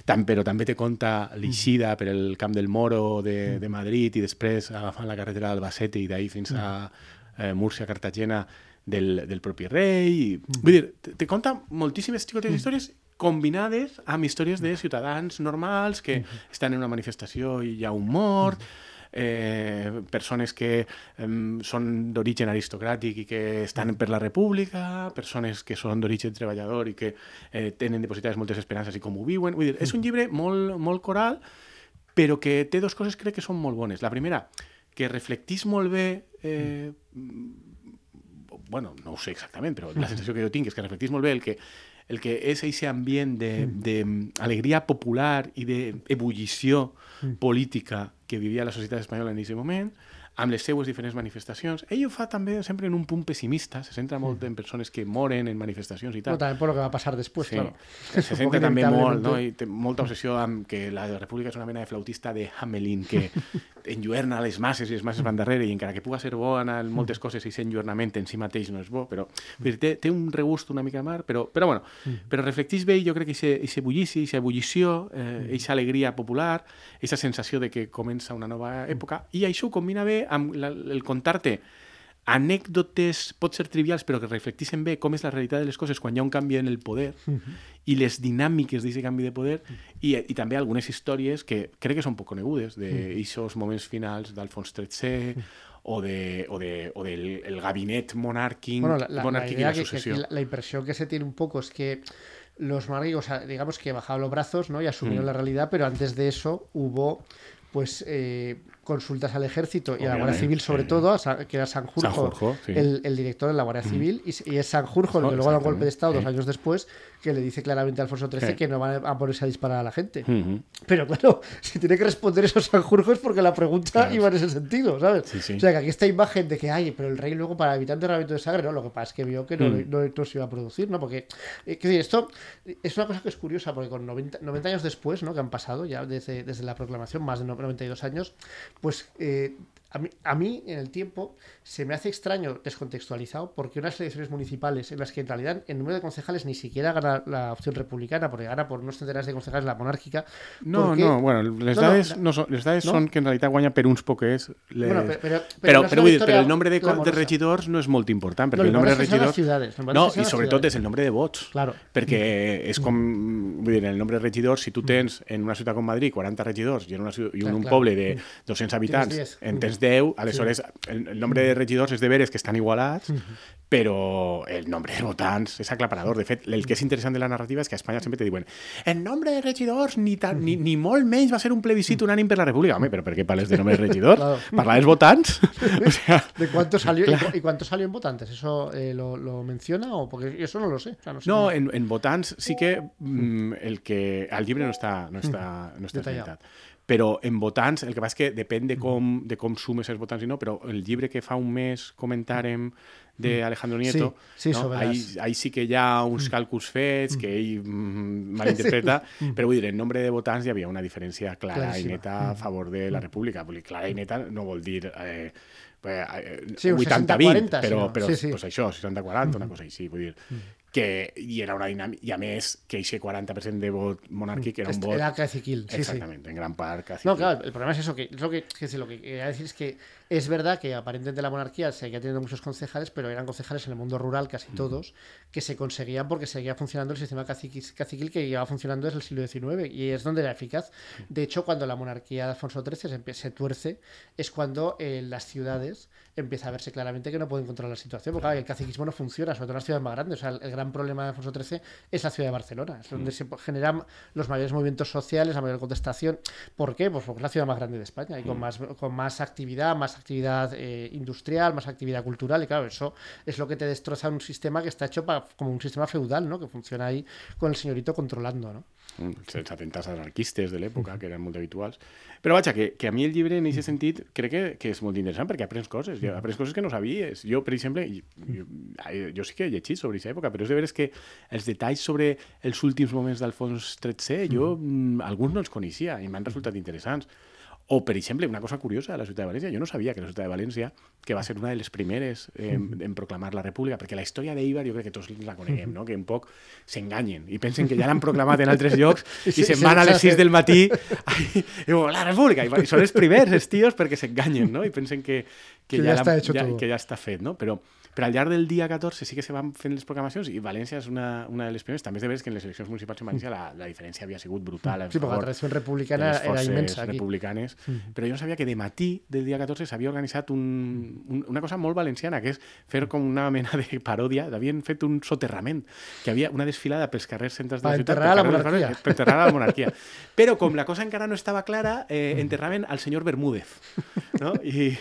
Tam, però també te conta l'eixida per el Camp del Moro de, de Madrid i després agafant la carretera d'Albacete i d'ahir fins a eh, Múrcia, Cartagena del, del propi rei. I, Vull dir, te, te conta moltíssimes xicotes històries combinades amb històries de ciutadans normals que estan en una manifestació i hi ha un mort, eh, persones que em, són d'origen aristocràtic i que estan per la república, persones que són d'origen treballador i que eh, tenen depositades moltes esperances i com ho viuen. Vull dir, és un llibre molt, molt coral, però que té dues coses crec que són molt bones. La primera, que reflectís molt bé eh, bueno, no sé exactament, però la sensació que jo tinc és que reflectís molt bé el que, el que és aquest ambient d'alegria popular i d'ebullició política que vivia la societat espanyola en aquest moment, amb les seues diferents manifestacions. Ell ho fa també sempre en un punt pessimista, se centra molt en persones que moren en manifestacions i tal. No, también por lo que va a pasar después, Sí, claro. se centra també molt, no? I té molta obsessió amb que la república és una mena de flautista de Hamelin que enlluerna les masses i les masses van darrere i encara que puga ser bo en moltes coses i ser enlluernament en si mateix no és bo, però dir, té, té un regust una mica mar, però, però bueno, però reflectís bé jo crec que aquest bullici, aquesta ebullició, eh, aquesta alegria popular, aquesta sensació de que comença una nova època i això ho combina bé amb la, el contar-te anècdotes, pot ser trivials, però que reflectissin bé com és la realitat de les coses quan hi ha un canvi en el poder i les dinàmiques d'aquest canvi de poder i, i també algunes històries que crec que són poc conegudes d'aixòs moments finals d'Alfons XIII o, de, o, de, o del el gabinet Bueno, la, la- la i idea la que, que la, la impresión que se tiene un poco es que los monárquicos, digamos que bajaron los brazos ¿no? y asumieron Mm. la realidad, pero antes de eso hubo pues eh, consultas al ejército y a la Guardia Civil sobre sí. todo, que era Sanjurjo, Sanjurjo, sí. el, el director de la Guardia Civil, y, y es Sanjurjo el que luego da un golpe de Estado dos años después, que le dice claramente a Alfonso XIII que no van a ponerse a disparar a la gente. Pero claro, si tiene que responder esos Sanjurjo es porque la pregunta Claro. iba en ese sentido, ¿sabes? Sí, sí. O sea, que aquí esta imagen de que hay, pero el rey luego para evitar derramamiento de sangre, no, lo que pasa es que vio que no, Mm. no, no se iba a producir, ¿no? Porque, eh, decir, esto es una cosa que es curiosa, porque con 90, 90 años después, ¿no? Que han pasado ya desde, desde la proclamación, más de no- 92 años, pues eh, a mí, a mí, en el tiempo, se me hace extraño, descontextualizado, porque unas elecciones municipales en las que en realidad el número de concejales ni siquiera gana la opción republicana, porque gana por unos centenares de concejales la monárquica. No, porque- no, bueno, les No, no, dades, no. no, son, les dades No? son que en realitat guanya per uns poquets. Les... Bueno, pe- però- però però, no és però, una vull dir, victòria però el nombre de, co- de regidors no és molt important, perquè No, el nombre de regidors... ciudades, No, i sobretot és el nombre de vots. Claro. Perquè és com... Vull dir, el nombre de regidors, si tu tens en una ciutat com Madrid 40 regidors i en, una, i en Clar, un clar. poble de 200 habitants 10. en tens 10, aleshores el, el nombre de regidors és de veres que estan igualats, però el nombre de votants és aclaparador. De fet, el que és interessant de la narrativa és que a Espanya sempre te diuen el nombre de regidors ni, tan, ni, ni molt menys va ser un plebiscit unànim per la República. Home, però per què parles de nombre de regidors? Claro. Parlar dels votants? o sea, ¿De cuánto salió y, cu- y cuánto salió en votantes? ¿Eso eh, lo, lo menciona? o Porque eso no lo sé. O sea, no sé No, cómo- en, en votants sí que mm, el que... Al llibre no està, no està, no està esmentat. Però en votants, el que passa és que depèn de com, de com sumes els votants i no, però el llibre que fa un mes comentàrem de Alejandro Nieto, Sí, sí, no? ahí, sí que ha uns càlculs fets que ell mm, malinterpreta, però vull dir, en nombre de votants hi havia una diferència clara Claríssima. i neta a favor de la República. Vull dir, clara i neta no vol dir... Eh, eh, Sí, un 80-20, 60-40, però, sinó- però sí, sí. Pues això, 60-40, una cosa així, vull dir que i era una dinàmica, i a més que aquest 40% de vot monàrquic era un vot Era caciquil, sí, sí. exactamente, en gran part No, el problema es eso, que, es lo que, que sí, lo que quería decir es que es verdad que aparentemente la monarquía seguía teniendo muchos concejales, pero eran concejales en el mundo rural, casi todos, que se conseguían porque seguía funcionando el sistema caciquil que llevaba funcionando desde el siglo XIX y es donde era eficaz. De hecho, cuando la monarquía de Alfonso XIII se, se tuerce, es cuando en las ciudades empieza a verse claramente que no pueden controlar la situación, porque claro, el caciquismo no funciona, sobre todo en las ciudades más grandes. O sea, el, el gran problema de Alfonso XIII es la ciudad de Barcelona, es donde se generan los mayores movimientos sociales, la mayor contestación. ¿Por qué? Pues porque es la ciudad más grande de España y con más, con más actividad, más actividad eh, industrial, más actividad cultural. Y claro, eso es lo que te destroza un sistema que está hecho para, como un sistema feudal, ¿no? Que funciona ahí con el señorito controlando, ¿no? els atemptats anarquistes de l'època, que eren molt habituals. Però vaja, que, que a mi el llibre, en aquest sentit, crec que, que és molt interessant perquè aprens coses, i aprens coses que no sabies. Jo, per exemple, jo, jo sí que he llegit sobre aquesta època, però és de veres que els detalls sobre els últims moments d'Alfons XIII, jo mm, alguns no els coneixia i m'han resultat interessants. O, per exemple, una cosa curiosa de la ciutat de València, jo no sabia que la ciutat de València, que va ser una de les primeres eh, en proclamar la república, perquè la història d'Eibar jo crec que tots la coneguem, no? que un poc s'enganyen i pensen que ja l'han proclamat en altres llocs i Sí, se'n van a les sí. 6 del matí i diuen, la república, i són els primers, els tios, perquè s'enganyen, no? I pensen que, que, Que ja, ja està que ja està fet, no? Però, però al llarg del dia 14 sí que se van fent les proclamacions i València és una, una de les primeres. També és de veres que en les eleccions municipals en València la, la diferència havia sigut brutal. Sí, porque la de republicana era inmensa aquí. republicanes. Però jo no sabia que de matí del dia 14 s'havia organitzat un, un, una cosa molt valenciana, que és fer com una mena de paròdia. Havien fet un soterrament, que havia una desfilada pels carrers centrals de la ciutat. enterrar a la per monarquia. Per enterrar la monarquia. Però com la cosa encara no estava clara, eh, enterraven al senyor Bermúdez. No? I,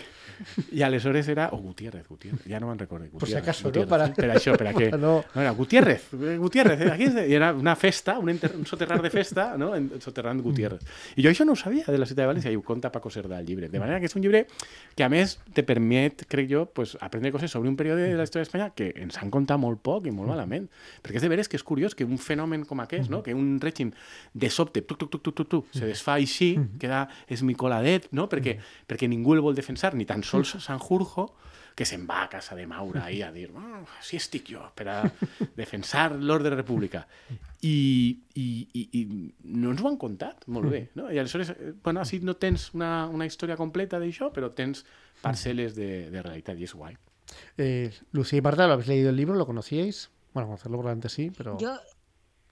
i aleshores era... O Gutiérrez, Gutiérrez, ja no me'n recordo. Por si Gutiérrez, acaso, ¿no? Gutiérrez. Para- Per això, per a què? No. No, era Gutiérrez, Gutiérrez, eh, aquí és de... I era una festa, un, enter... un soterrar de festa, no? En soterrant Gutiérrez. I jo això no ho sabia de la ciutat de València i ho conta Paco Cerdà al llibre. De manera que és un llibre que a més te permet, crec jo, pues, aprendre coses sobre un període de la història d'Espanya que ens han contat molt poc i molt malament. Perquè és de veres que és curiós que un fenomen com aquest, no? que un règim de sobte, tuc, tuc, tuc, tuc, tuc, tuc, se desfà així, queda esmicoladet, no? perquè, perquè ningú el vol defensar, ni tan sols Sanjurjo, que se'n va a casa de Maura ahí a dir oh, sí estic jo per a defensar l'ordre república i, i, i, i no ens ho han contat molt bé no? i aleshores, eh, bueno, així no tens una, una història completa d'això però tens parcel·les de, de realitat i és guai Eh, Lucía y Marta, ¿lo habéis leído el libro? ¿Lo conocíais? Bueno, conocerlo probablemente sí, pero... Yo,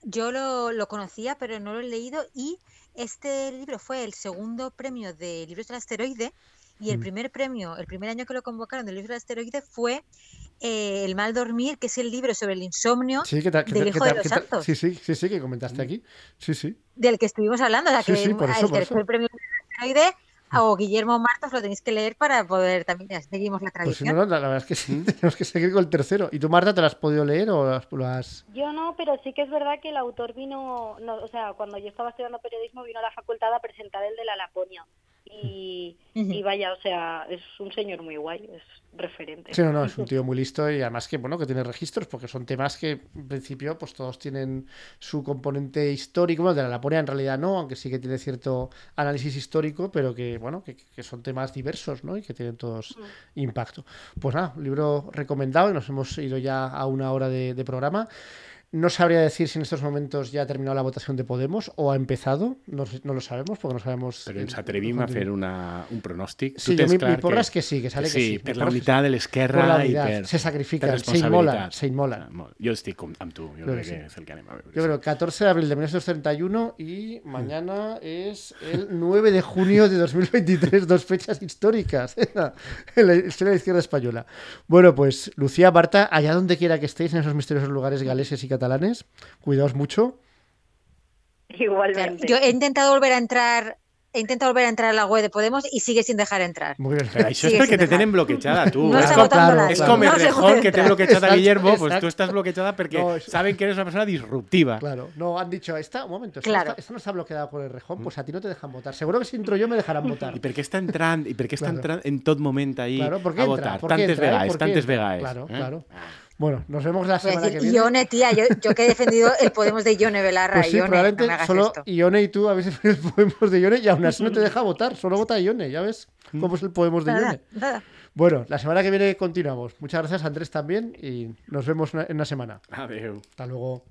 yo lo, lo conocía, pero no lo he leído y este libro fue el segundo premio de libros del asteroide y el Mm. primer premio, el primer año que lo convocaron del libro del asteroide fue eh, El mal dormir, que es el libro sobre el insomnio del hijo de los santos, Sí, sí, sí, sí, que comentaste aquí. Sí, sí. del que estuvimos hablando. O sea, Sí, que sí, por eso, el por tercer eso. premio del asteroide o Guillermo Martos lo tenéis que leer para poder también, ya seguimos la Pues si tradición. no, no, la la verdad es que sí, tenemos que seguir con el tercero. ¿Y tú, Marta, te lo has podido leer o lo has- lo has...? Yo no, pero sí que es verdad que el autor vino, no, o sea, cuando yo estaba estudiando periodismo vino a la facultad a presentar el de la Laponia. Y y, vaya, o sea, es un señor muy guay, es referente. Sí, no, no, es un tío muy listo y además que, bueno, que tiene registros porque son temas que en principio pues todos tienen su componente histórico, bueno, de la Laponia en realidad no, aunque sí que tiene cierto análisis histórico, pero que, bueno, que, que son temas diversos, ¿no? Y que tienen todos impacto. Pues nada, un libro recomendado y nos hemos ido ya a una hora de, de programa. No sabría decir si en estos momentos ya ha terminado la votación de Podemos o ha empezado, no, no lo sabemos porque no sabemos... Però ens atrevim a fer una, un pronòstic. Sí, Tu jo mi, mi porra és que sí, que sale que sí. sí, per la que unitat de l'esquerra i per... se sacrifican, per se responsabilitat. se. Ah, molt. Jo estic com, amb tu, jo Creo crec que que és el que anem a veure. Yo creo 14 de abril de 1931 y mañana es el 9 de junio de 2023, dos fechas históricas en la, en la historia de la izquierda española. Bueno, pues Lucía, Barta, allá donde quiera que estéis en esos misteriosos lugares galeses y catalanes, cuidaos mucho. Claro, Igualmente. Yo he intentado volver a entrar, he intentado volver a entrar a la web de Podemos y sigue sin dejar entrar. Muy bien. És Sigue perquè sin te dejar. tenen bloquejada, tu. No está Claro, claro, nadie. És claro. puede que té entrar. bloquejada Exacto, Guillermo, pues exacto. tú estás bloquejada porque No, es- saben que eres una persona disruptiva. Claro, no, han dicho, esta, un momento, esta, Claro. no está, esta no está bloqueada por el rejón, pues a ti no te dejan votar. Seguro que si entro yo me dejarán votar. I per què està entrant, i per què està Claro. entrant en tot moment ahí Claro, ¿por qué a votar? ¿Por qué Tantes ¿Por qué tantes entra? vegades. Claro, eh? Bueno, nos vemos la semana que decir, viene. Ione, tía, yo, yo que he defendido el Podemos de Ione Belarra. Pues sí, Ione, probablemente no me hagas solo esto. Ione y tú habéis defendido el Podemos de Ione y aún así no te deja votar, solo vota Ione, ya ves cómo es el Podemos de Nada, Ione. nada. Bueno, la semana que viene continuamos. Muchas gracias Andrés también y nos vemos una- en una semana. Adéu. Hasta luego.